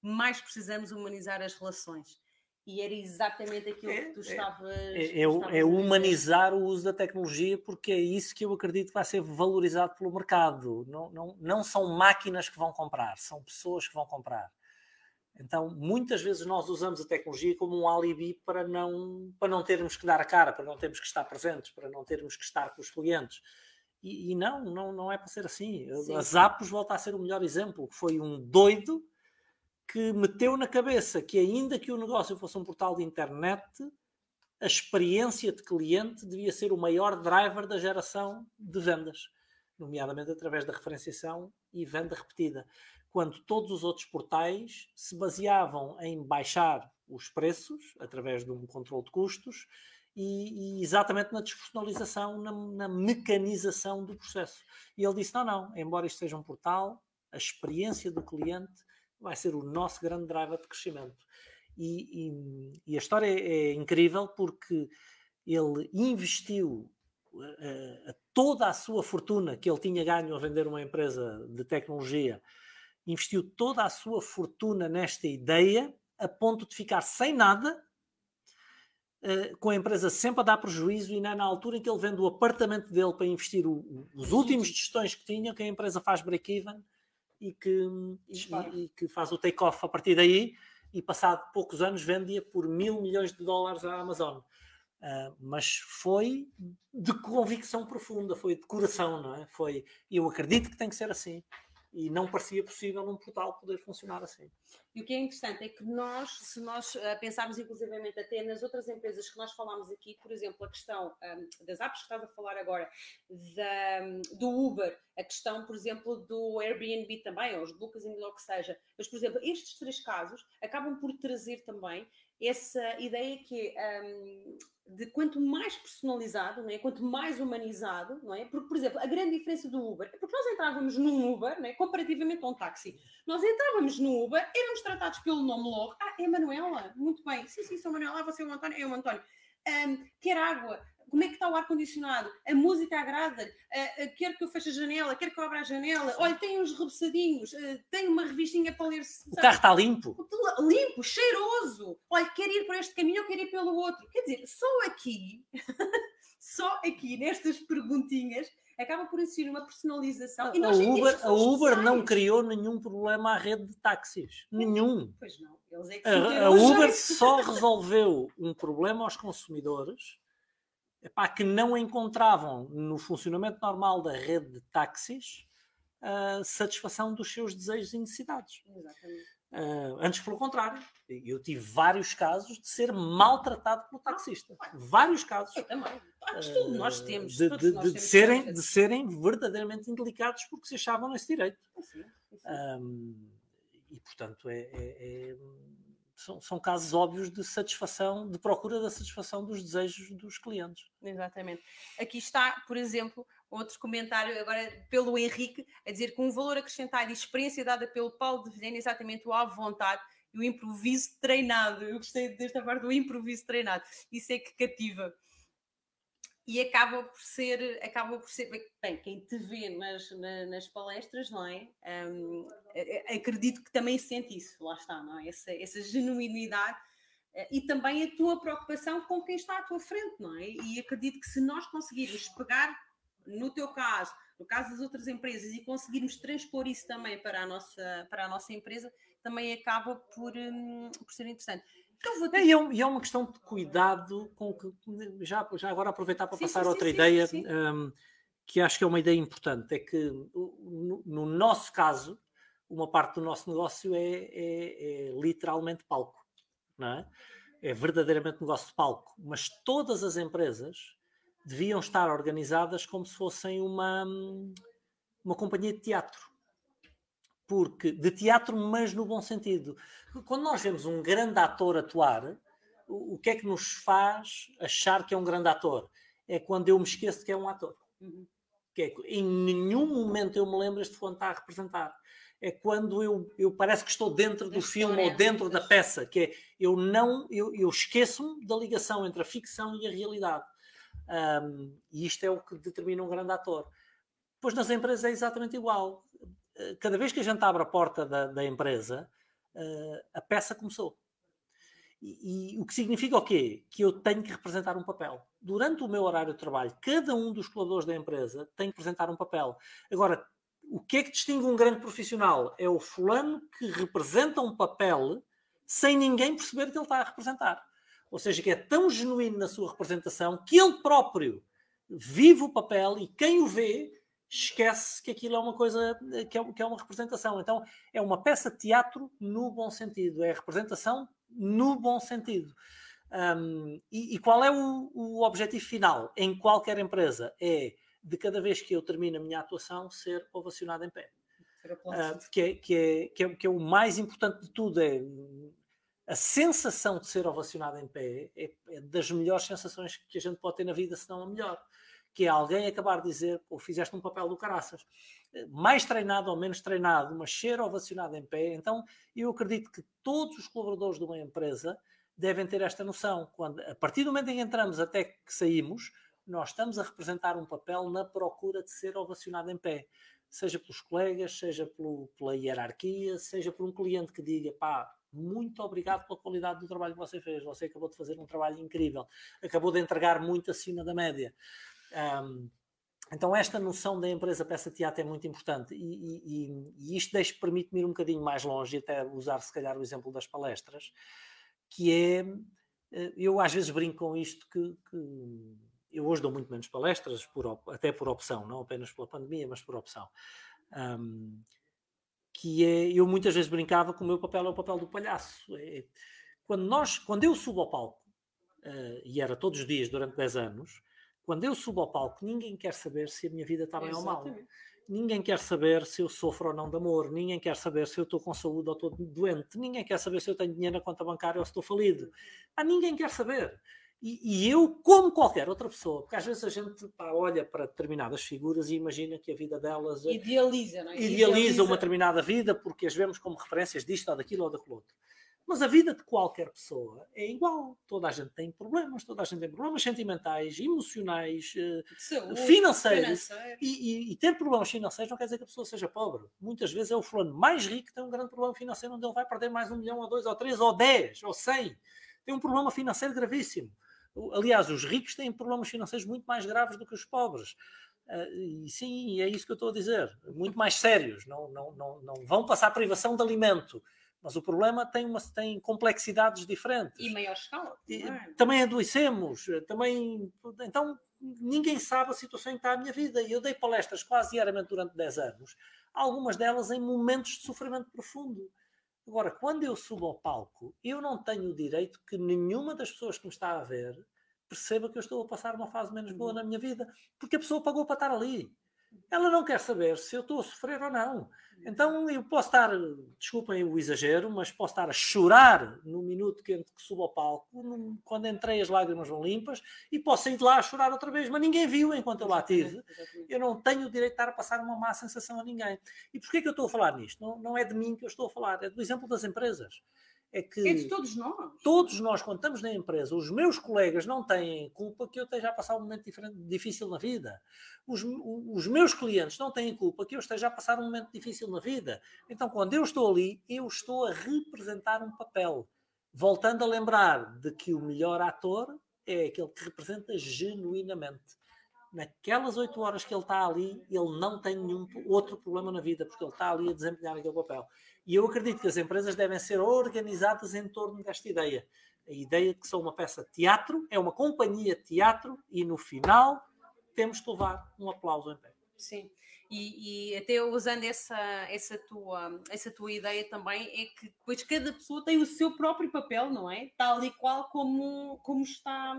mais precisamos humanizar as relações. E era exatamente aquilo é, que tu é, estavas. É, é, é humanizar o uso da tecnologia, porque é isso que eu acredito que vai ser valorizado pelo mercado. Não, não, não são máquinas que vão comprar, são pessoas que vão comprar. Então, muitas vezes nós usamos a tecnologia como um alibi para não, para não termos que dar a cara, para não termos que estar presentes, para não termos que estar com os clientes. E, e não, não, não é para ser assim. Sim. A Zappos volta a ser o melhor exemplo, que foi um doido que meteu na cabeça que ainda que o negócio fosse um portal de internet, a experiência de cliente devia ser o maior driver da geração de vendas, nomeadamente através da referenciação e venda repetida. Quando todos os outros portais se baseavam em baixar os preços através de um controle de custos e, e exatamente na despersonalização, na, na, mecanização do processo. E ele disse: não, não, embora isto seja um portal, a experiência do cliente vai ser o nosso grande driver de crescimento. E, e, e a história é, é, incrível porque ele investiu uh, toda a sua fortuna que ele tinha ganho a vender uma empresa de tecnologia, investiu toda a sua fortuna nesta ideia, a ponto de ficar sem nada, uh, com a empresa sempre a dar prejuízo, e não é na altura em que ele vende o apartamento dele para investir o, o, os últimos gestões que tinha, que a empresa faz break-even e que, e, e que faz o take-off a partir daí e passado poucos anos vendia por mil milhões de dólares à Amazon. Uh, mas foi de convicção profunda, foi de coração, não é? Foi, eu acredito que tem que ser assim e não parecia possível num portal poder funcionar assim. E o que é interessante é que nós, se nós uh, pensarmos inclusivamente até nas outras empresas que nós falámos aqui, por exemplo, a questão um, das apps que estás a falar agora, da, do Uber, a questão, por exemplo, do Airbnb também, ou os Booking, ou o que seja. Mas, por exemplo, estes três casos acabam por trazer também essa ideia que um, de quanto mais personalizado, não é? quanto mais humanizado, não é? Porque, por exemplo, a grande diferença do Uber é porque nós entrávamos num Uber, não é? comparativamente a um táxi. Nós entrávamos no Uber, éramos tratados pelo nome logo. Ah, é Manuela? Muito bem. Sim, sim, sou Manuela. Ah, você é o António? É o António. Um, quer água? como é que está o ar-condicionado? A música agrada-lhe? Uh, uh, quer que eu feche a janela? Quer que eu abra a janela? Olha, tem uns repousadinhos, uh, tem uma revistinha para ler. O carro está limpo? Limpo, cheiroso. Olha, quer ir por este caminho ou quer ir pelo outro? Quer dizer, só aqui, [laughs] só aqui, nestas perguntinhas, acaba por existir uma personalização. A, Uber, a Uber não criou nenhum problema à rede de táxis. Nenhum. Pois não. É a, a Uber só [laughs] resolveu um problema aos consumidores epá, que não encontravam no funcionamento normal da rede de táxis a satisfação dos seus desejos e necessidades. Exatamente. Uh, antes, pelo contrário, eu tive vários casos de ser maltratado pelo taxista. vários casos. Eu também. Uh, nós temos. De, de, nós de, temos serem, de serem verdadeiramente indelicados porque se achavam nesse direito. Um, e, portanto, é, é, é são, são, casos óbvios de satisfação, de procura da satisfação dos desejos dos clientes. Exatamente. Aqui está, por exemplo, outro comentário agora pelo Henrique, a dizer que um valor acrescentado e experiência dada pelo Paulo de Vilhena é exatamente o à vontade e o improviso treinado. Eu gostei desta parte do improviso treinado. Isso é que cativa e acaba por ser, acaba por ser, bem, quem te vê nas, nas palestras, não é? Um, acredito que também sente isso, lá está, não é? Essa, essa genuinidade uh, e também a tua preocupação com quem está à tua frente, não é? E acredito que se nós conseguirmos pegar, no teu caso, no caso das outras empresas, e conseguirmos transpor isso também para a nossa, para a nossa empresa, também acaba por, um, por ser interessante. Então, é, e, é, e é uma questão de cuidado com que já, já agora aproveitar para sim, passar sim, outra sim, ideia um, que acho que é uma ideia importante é que no, no, nosso caso uma parte do nosso negócio é, é, é, literalmente palco não é? é verdadeiramente negócio de palco mas todas as empresas deviam estar organizadas como se fossem uma uma companhia de teatro porque de teatro, mas no bom sentido. Quando nós vemos um grande ator atuar, o, o que é que nos faz achar que é um grande ator? É quando eu me esqueço que é um ator. Uhum. Que é, em nenhum momento eu me lembro este fulano está a representar. É quando eu, eu parece que estou dentro do filme ou dentro da peça, que é eu não eu, eu esqueço-me da ligação entre a ficção e a realidade. Um, e isto é o que determina um grande ator. Pois nas empresas é exatamente igual cada vez que a gente abre a porta da, da empresa, uh, a peça começou. E, e, o que significa o quê? Que eu tenho que representar um papel. Durante o meu horário de trabalho, cada um dos colaboradores da empresa tem que representar um papel. Agora, o que é que distingue um grande profissional? É o fulano que representa um papel sem ninguém perceber que ele está a representar. Ou seja, que é tão genuíno na sua representação que ele próprio vive o papel e quem o vê esquece que aquilo é uma coisa que é, que é uma representação. Então é uma peça de teatro no bom sentido, é representação no bom sentido. Um, e, e, qual é o, o, objetivo final em qualquer empresa? É de cada vez que eu termino a minha atuação ser ovacionado em pé. Uh, que, é, que, é, que, é, que é o mais importante de tudo. É a sensação de ser ovacionado em pé é, é, das melhores sensações que a gente pode ter na vida, se não a melhor. Que é alguém acabar de dizer, ou fizeste um papel do caraças. Mais treinado ou menos treinado, mas ser ovacionado em pé. Então, eu acredito que todos os colaboradores de uma empresa devem ter esta noção. Quando, a partir do momento em que entramos até que saímos, nós estamos a representar um papel na procura de ser ovacionado em pé. Seja pelos colegas, seja pelo, pela hierarquia, seja por um cliente que diga, pá, muito obrigado pela qualidade do trabalho que você fez. Você acabou de fazer um trabalho incrível. Acabou de entregar muito acima da média. Um, então, esta noção da empresa peça teatro é muito importante e, e, e isto permite-me ir um bocadinho mais longe e até usar, se calhar, o exemplo das palestras que é. Eh, eu às vezes brinco com isto que, que eu hoje dou muito menos palestras, por, até por opção, não apenas pela pandemia, mas por opção. Um, que é, eu muitas vezes brincava que o meu papel é o papel do palhaço. É, quando, nós, quando eu subo ao palco, uh, e era todos os dias durante 10 anos, quando eu subo ao palco, ninguém quer saber se a minha vida está bem ou mal. Ninguém quer saber se eu sofro ou não de amor, ninguém quer saber se eu estou com saúde ou estou doente, ninguém quer saber se eu tenho dinheiro na conta bancária ou se estou falido. Pá, ninguém quer saber. E, e, eu, como qualquer outra pessoa, porque às vezes a gente pá, olha para determinadas figuras e imagina que a vida delas é idealiza, não é? idealiza, idealiza uma determinada vida porque as vemos como referências disto ou daquilo ou daquilo outro. Mas a vida de qualquer pessoa é igual. Toda a gente tem problemas, toda a gente tem problemas sentimentais, emocionais, eh, Saúde, financeiros. E, e, e, ter problemas financeiros não quer dizer que a pessoa seja pobre. Muitas vezes é o fulano mais rico que tem um grande problema financeiro onde ele vai perder mais um milhão, ou dois, ou três, ou dez, ou cem. Tem um problema financeiro gravíssimo. Aliás, os ricos têm problemas financeiros muito mais graves do que os pobres. Uh, e sim, é isso que eu estou a dizer. Muito mais sérios. Não, não, não, não vão passar privação de alimento mas o problema tem, uma, tem complexidades diferentes. E maior escala. É? Também adoecemos, também. Então, ninguém sabe a situação em que está a minha vida. E eu dei palestras quase diariamente durante 10 anos, algumas delas em momentos de sofrimento profundo. Agora, quando eu subo ao palco, eu não tenho o direito que nenhuma das pessoas que me está a ver perceba que eu estou a passar uma fase menos boa uhum. na minha vida, porque a pessoa pagou para estar ali. Ela não quer saber se eu estou a sofrer ou não. Então eu posso estar, desculpem o exagero, mas posso estar a chorar no minuto que, que subo ao palco, quando entrei as lágrimas vão limpas, e posso sair de lá a chorar outra vez, mas ninguém viu enquanto eu lá tive. Eu não tenho o direito de estar a passar uma má sensação a ninguém. E porquê que eu estou a falar nisto? Não, não é de mim que eu estou a falar, é do exemplo das empresas é que é de todos nós. Todos nós, quando estamos na empresa, os meus colegas não têm culpa que eu esteja a passar um momento difícil na vida. Os, os meus clientes não têm culpa que eu esteja a passar um momento difícil na vida. Então, quando eu estou ali, eu estou a representar um papel. Voltando a lembrar de que o melhor ator é aquele que representa genuinamente. Naquelas oito horas que ele está ali, ele não tem nenhum outro problema na vida, porque ele está ali a desempenhar aquele papel. E eu acredito que as empresas devem ser organizadas em torno desta ideia. A ideia de que são uma peça de teatro, é uma companhia de teatro e no final temos que levar um aplauso em pé. Sim. E, e, até usando essa, essa, tua, essa tua ideia também, é que depois cada pessoa tem o seu próprio papel, não é? Tal e qual como, como, está,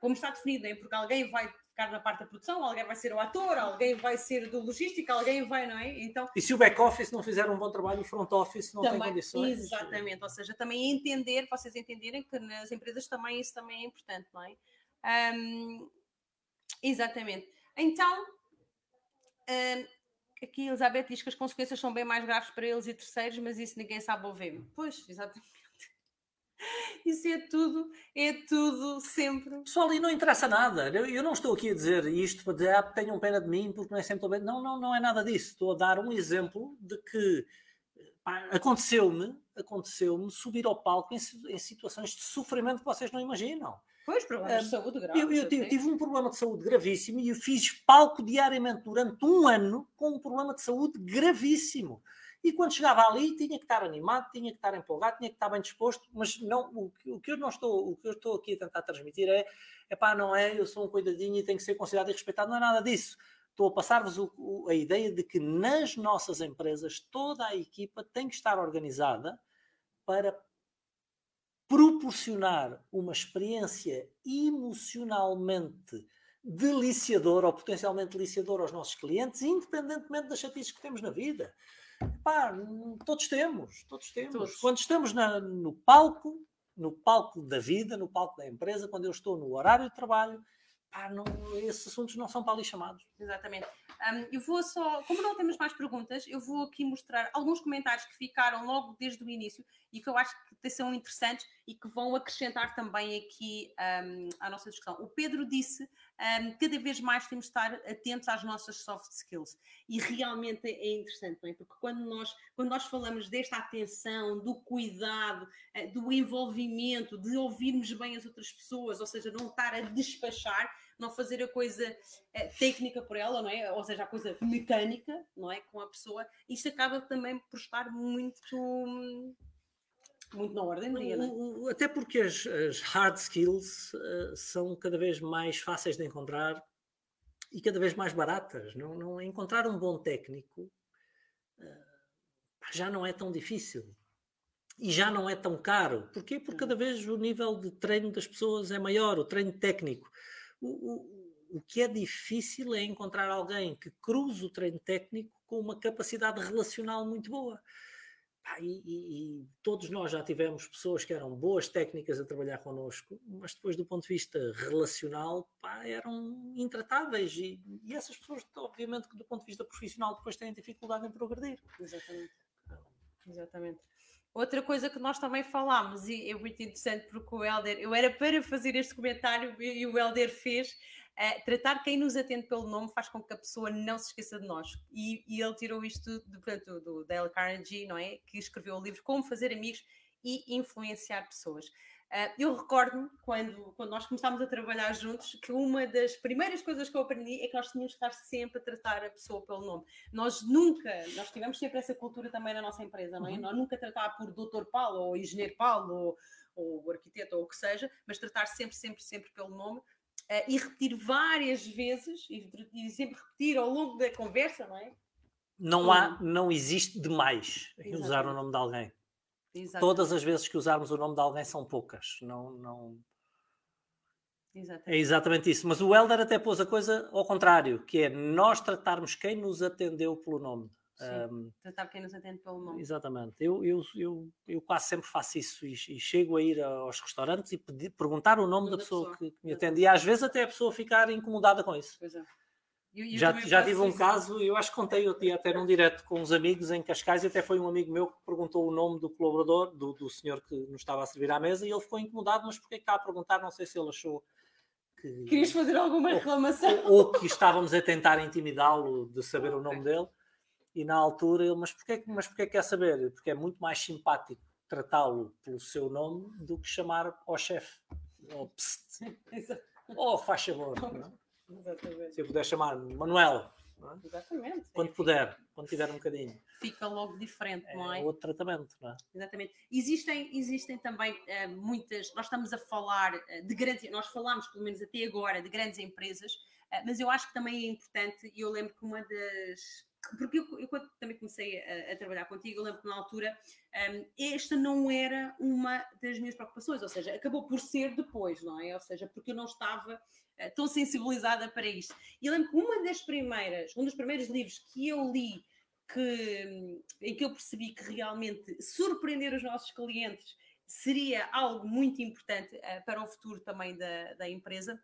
como está definido, é? porque alguém vai ficar na parte da produção, alguém vai ser o ator, alguém vai ser do logística, alguém vai, não é? Então, e se o back-office não fizer um bom trabalho, o front-office não também, tem condições? Exatamente, ou seja, também entender, vocês entenderem que nas empresas também isso também é importante, não é? Um, exatamente. Então, um, aqui a Elizabeth diz que as consequências são bem mais graves para eles e terceiros, mas isso ninguém sabe ouvir. Pois, exatamente. [laughs] Isso é tudo, é tudo sempre. Pessoal, e não interessa nada. Eu, eu não estou aqui a dizer isto para dizer ah, tenham pena de mim porque não é sempre bem. Não, não, não é nada disso. Estou a dar um exemplo de que aconteceu-me, aconteceu-me subir ao palco em, em, situações de sofrimento que vocês não imaginam. Pois, problemas de saúde graves. Eu, eu tive, tive, um problema de saúde gravíssimo e eu fiz palco diariamente durante um ano com um problema de saúde gravíssimo. E quando chegava ali, tinha que estar animado, tinha que estar empolgado, tinha que estar bem disposto, mas não, o, o, que eu não estou, o que eu estou aqui a tentar transmitir é, é pá, não é, eu sou um cuidadinho e tenho que ser considerado e respeitado, não é nada disso. Estou a passar-vos a ideia de que nas nossas empresas toda a equipa tem que estar organizada para proporcionar uma experiência emocionalmente deliciadora ou potencialmente deliciadora aos nossos clientes, independentemente das chatices que temos na vida. Pá, todos temos, todos temos. Todos. Quando estamos na, no palco, no palco da vida, no palco da empresa, quando eu estou no horário de trabalho, pá, não, esses assuntos não são para ali chamados. Exatamente. Um, eu vou só, como não temos mais perguntas, eu vou aqui mostrar alguns comentários que ficaram logo desde o início e que eu acho que são interessantes e que vão acrescentar também aqui um, à nossa discussão. O Pedro disse um, cada vez mais temos de estar atentos às nossas soft skills e realmente é interessante, não é? Porque quando nós, quando nós falamos desta atenção, do cuidado, eh, do envolvimento, de ouvirmos bem as outras pessoas, ou seja, não estar a despachar, não fazer a coisa é, técnica por ela, não é? Ou seja, a coisa mecânica, não é? Com a pessoa, isto acaba também por estar muito. Muito na ordem do dia, não é? Até porque as, as hard skills uh, são cada vez mais fáceis de encontrar e cada vez mais baratas. Não, não encontrar um bom técnico uh, já não é tão difícil e já não é tão caro. Porquê? Porque cada vez o nível de treino das pessoas é maior, o treino técnico. O, o, o que é difícil é encontrar alguém que cruze o treino técnico com uma capacidade relacional muito boa. E, e, e, todos nós já tivemos pessoas que eram boas técnicas a trabalhar connosco, mas depois do ponto de vista relacional pá, eram intratáveis e, e, essas pessoas, obviamente, que do ponto de vista profissional depois têm dificuldade em progredir. Exatamente. Exatamente. Outra coisa que nós também falámos, e é muito interessante porque o Helder, eu era para fazer este comentário e o Helder fez, uh, tratar quem nos atende pelo nome faz com que a pessoa não se esqueça de nós. E, e ele tirou isto do, portanto, do Dale Carnegie, não é? Que escreveu o livro Como Fazer Amigos e Influenciar Pessoas. Uh, eu recordo-me, quando, quando nós começámos a trabalhar juntos, que uma das primeiras coisas que eu aprendi é que nós tínhamos que estar sempre a tratar a pessoa pelo nome. Nós nunca, nós tivemos sempre essa cultura também na nossa empresa, não é? Uhum. Nós nunca tratar por doutor Paulo, ou engenheiro Paulo, ou, ou arquiteto, ou o que seja, mas tratar sempre, sempre, sempre pelo nome. Uh, e repetir várias vezes, e, e, sempre repetir ao longo da conversa, não é? Não há, não existe demais em usar o nome de alguém. Exatamente. Todas as vezes que usarmos o nome de alguém são poucas. Não, não... Exatamente. É exatamente isso. Mas o Helder até pôs a coisa ao contrário, que é nós tratarmos quem nos atendeu pelo nome. Um, tratar quem nos atende pelo nome. Exatamente. Eu, eu, eu, eu quase sempre faço isso e, e chego a ir aos restaurantes e pedir, perguntar o nome da, da pessoa, pessoa, que, me atende. E às vezes até a pessoa ficar incomodada com isso. Pois é. Eu, eu já já tive um isso. caso, eu acho que contei outro dia até num direto com uns amigos em Cascais, e até foi um amigo meu que perguntou o nome do colaborador, do, do senhor que nos estava a servir à mesa, e ele ficou incomodado, mas porque está a perguntar? Não sei se ele achou que. Querias fazer alguma reclamação? Ou, ou que estávamos a tentar intimidá-lo de saber o [laughs] nome dele, e na altura ele, mas porquê, mas porquê quer saber? Porque é muito mais simpático tratá-lo pelo seu nome do que chamar ao chefe. Ou psst. Ou faz favor. Não? [laughs] Exatamente. Se eu puder chamar Manuel. É? Exatamente. Quando puder, quando tiver um bocadinho. Fica logo diferente, é não é? outro tratamento, não é? Exatamente. Existem, existem também uh, muitas. Nós estamos a falar uh, de grandes. Nós falamos, pelo menos até agora, de grandes empresas, uh, mas eu acho que também é importante, e eu lembro que uma das porque eu, eu, quando também comecei a, a, trabalhar contigo, eu lembro que na altura um, esta não era uma das minhas preocupações, ou seja, acabou por ser depois, não é? Ou seja, porque eu não estava uh, tão sensibilizada para isto. E eu lembro que uma das primeiras, um dos primeiros livros que eu li que, em que eu percebi que realmente surpreender os nossos clientes seria algo muito importante uh, para o futuro também da, da empresa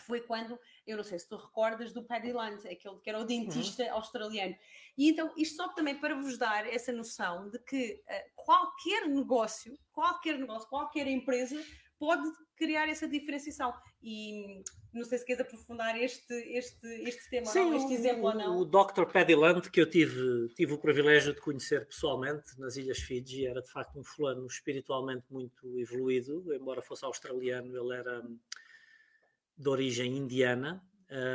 foi quando, eu não sei se tu recordas, do Paddy Lund, aquele que era o dentista uhum. australiano. E então, isto só também para vos dar essa noção de que uh, qualquer negócio, qualquer negócio, qualquer empresa pode criar essa diferenciação. E não sei se queres aprofundar este, este, este tema, Sim, não, este exemplo o, ou não. O Dr. Paddy Lund, que eu tive, tive o privilégio de conhecer pessoalmente nas Ilhas Fiji, era de facto um fulano espiritualmente muito evoluído, embora fosse australiano, ele era de origem indiana,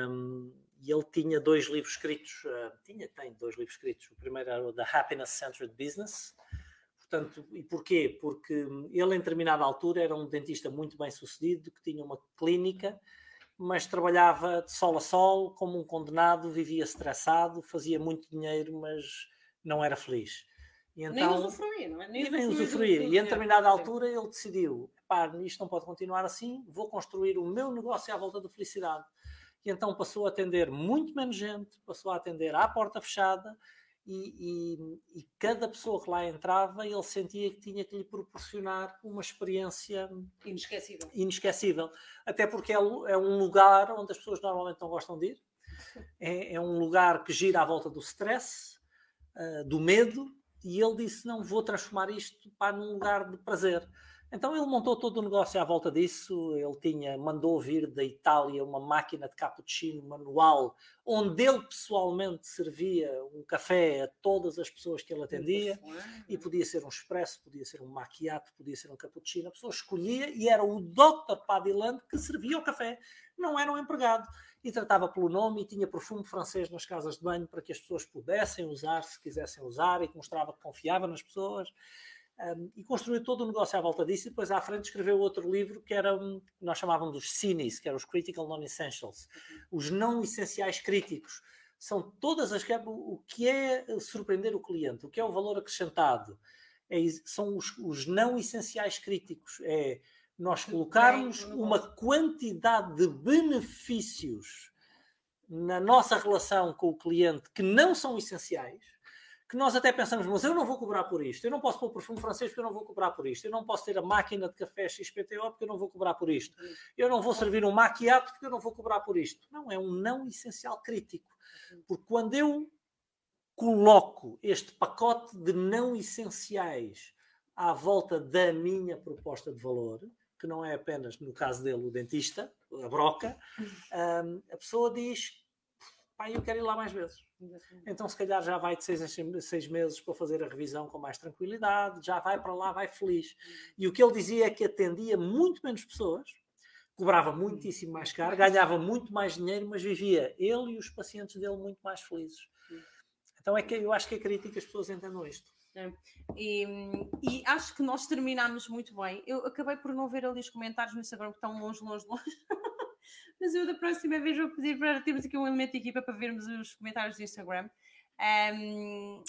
um, e ele tinha dois livros escritos, uh, tinha, tem dois livros escritos. O primeiro era o The Happiness Centered Business. Portanto, e porquê? Porque ele, em determinada altura, era um dentista muito bem sucedido, que tinha uma clínica, mas trabalhava de sol a sol, como um condenado, vivia estressado, fazia muito dinheiro, mas não era feliz. E então, nem usufruía, não é? Nem, nem usufruía. E em determinada altura ele decidiu: pá, isto não pode continuar assim, vou construir o meu negócio à volta da felicidade. E então passou a atender muito menos gente, passou a atender à porta fechada e, e, e, cada pessoa que lá entrava ele sentia que tinha que lhe proporcionar uma experiência inesquecível. inesquecível. Até porque é, é um lugar onde as pessoas normalmente não gostam de ir, é, é um lugar que gira à volta do stress, uh, do medo, e ele disse: Não, vou transformar isto para num lugar de prazer. Então ele montou todo o negócio à volta disso. Ele tinha, mandou vir da Itália uma máquina de cappuccino manual, onde ele pessoalmente servia um café a todas as pessoas que ele atendia. E podia ser um expresso, podia ser um macchiato, podia ser um cappuccino. A pessoa escolhia e era o Dr. Padiland que servia o café, não era um empregado. E tratava pelo nome e tinha perfume francês nas casas de banho para que as pessoas pudessem usar se quisessem usar e que mostrava que confiava nas pessoas. Um, e construiu todo o negócio à volta disso. E depois, à frente, escreveu outro livro que era, nós chamávamos os CINES, que eram os Critical Non-Essentials, os não essenciais críticos. São todas as. O que é surpreender o cliente, o que é o valor acrescentado, é, são os, os não essenciais críticos. É nós colocarmos uma quantidade de benefícios na nossa relação com o cliente que não são essenciais que nós até pensamos, mas eu não vou cobrar por isto, eu não posso pôr perfume francês porque eu não vou cobrar por isto, eu não posso ter a máquina de café XPTO porque eu não vou cobrar por isto, eu não vou servir um maquiato porque eu não vou cobrar por isto. Não, é um não essencial crítico. Porque quando eu coloco este pacote de não essenciais à volta da minha proposta de valor, que não é apenas, no caso dele, o dentista, a broca, um, a pessoa diz, pá, eu quero ir lá mais vezes. Então, se calhar, já vai de seis em seis meses para fazer a revisão com mais tranquilidade, já vai para lá, vai feliz. Uhum. E o que ele dizia é que atendia muito menos pessoas, cobrava uhum. muitíssimo mais caro, ganhava muito mais dinheiro, mas vivia ele e os pacientes dele muito mais felizes. Então, é que eu acho que é crítico que as pessoas entendam isto. É. E, e, acho que nós terminámos muito bem. Eu acabei por não ver ali os comentários no Instagram que estão longe, longe, longe. [laughs] mas eu da próxima vez vou pedir para termos aqui um elemento de equipa para vermos os comentários do Instagram. Um,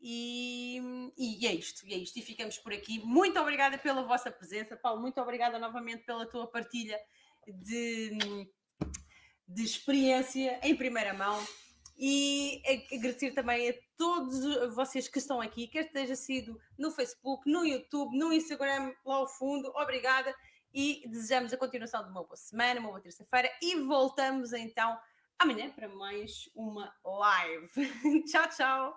e, e, é isto, e é isto. E ficamos por aqui. Muito obrigada pela vossa presença, Paulo. Muito obrigada novamente pela tua partilha de, de experiência em primeira mão. E agradecer também a todos vocês que estão aqui, quer esteja sido no Facebook, no YouTube, no Instagram, lá ao fundo. Obrigada e desejamos a continuação de uma boa semana, uma boa terça-feira e voltamos então amanhã para mais uma live. [laughs] tchau, tchau!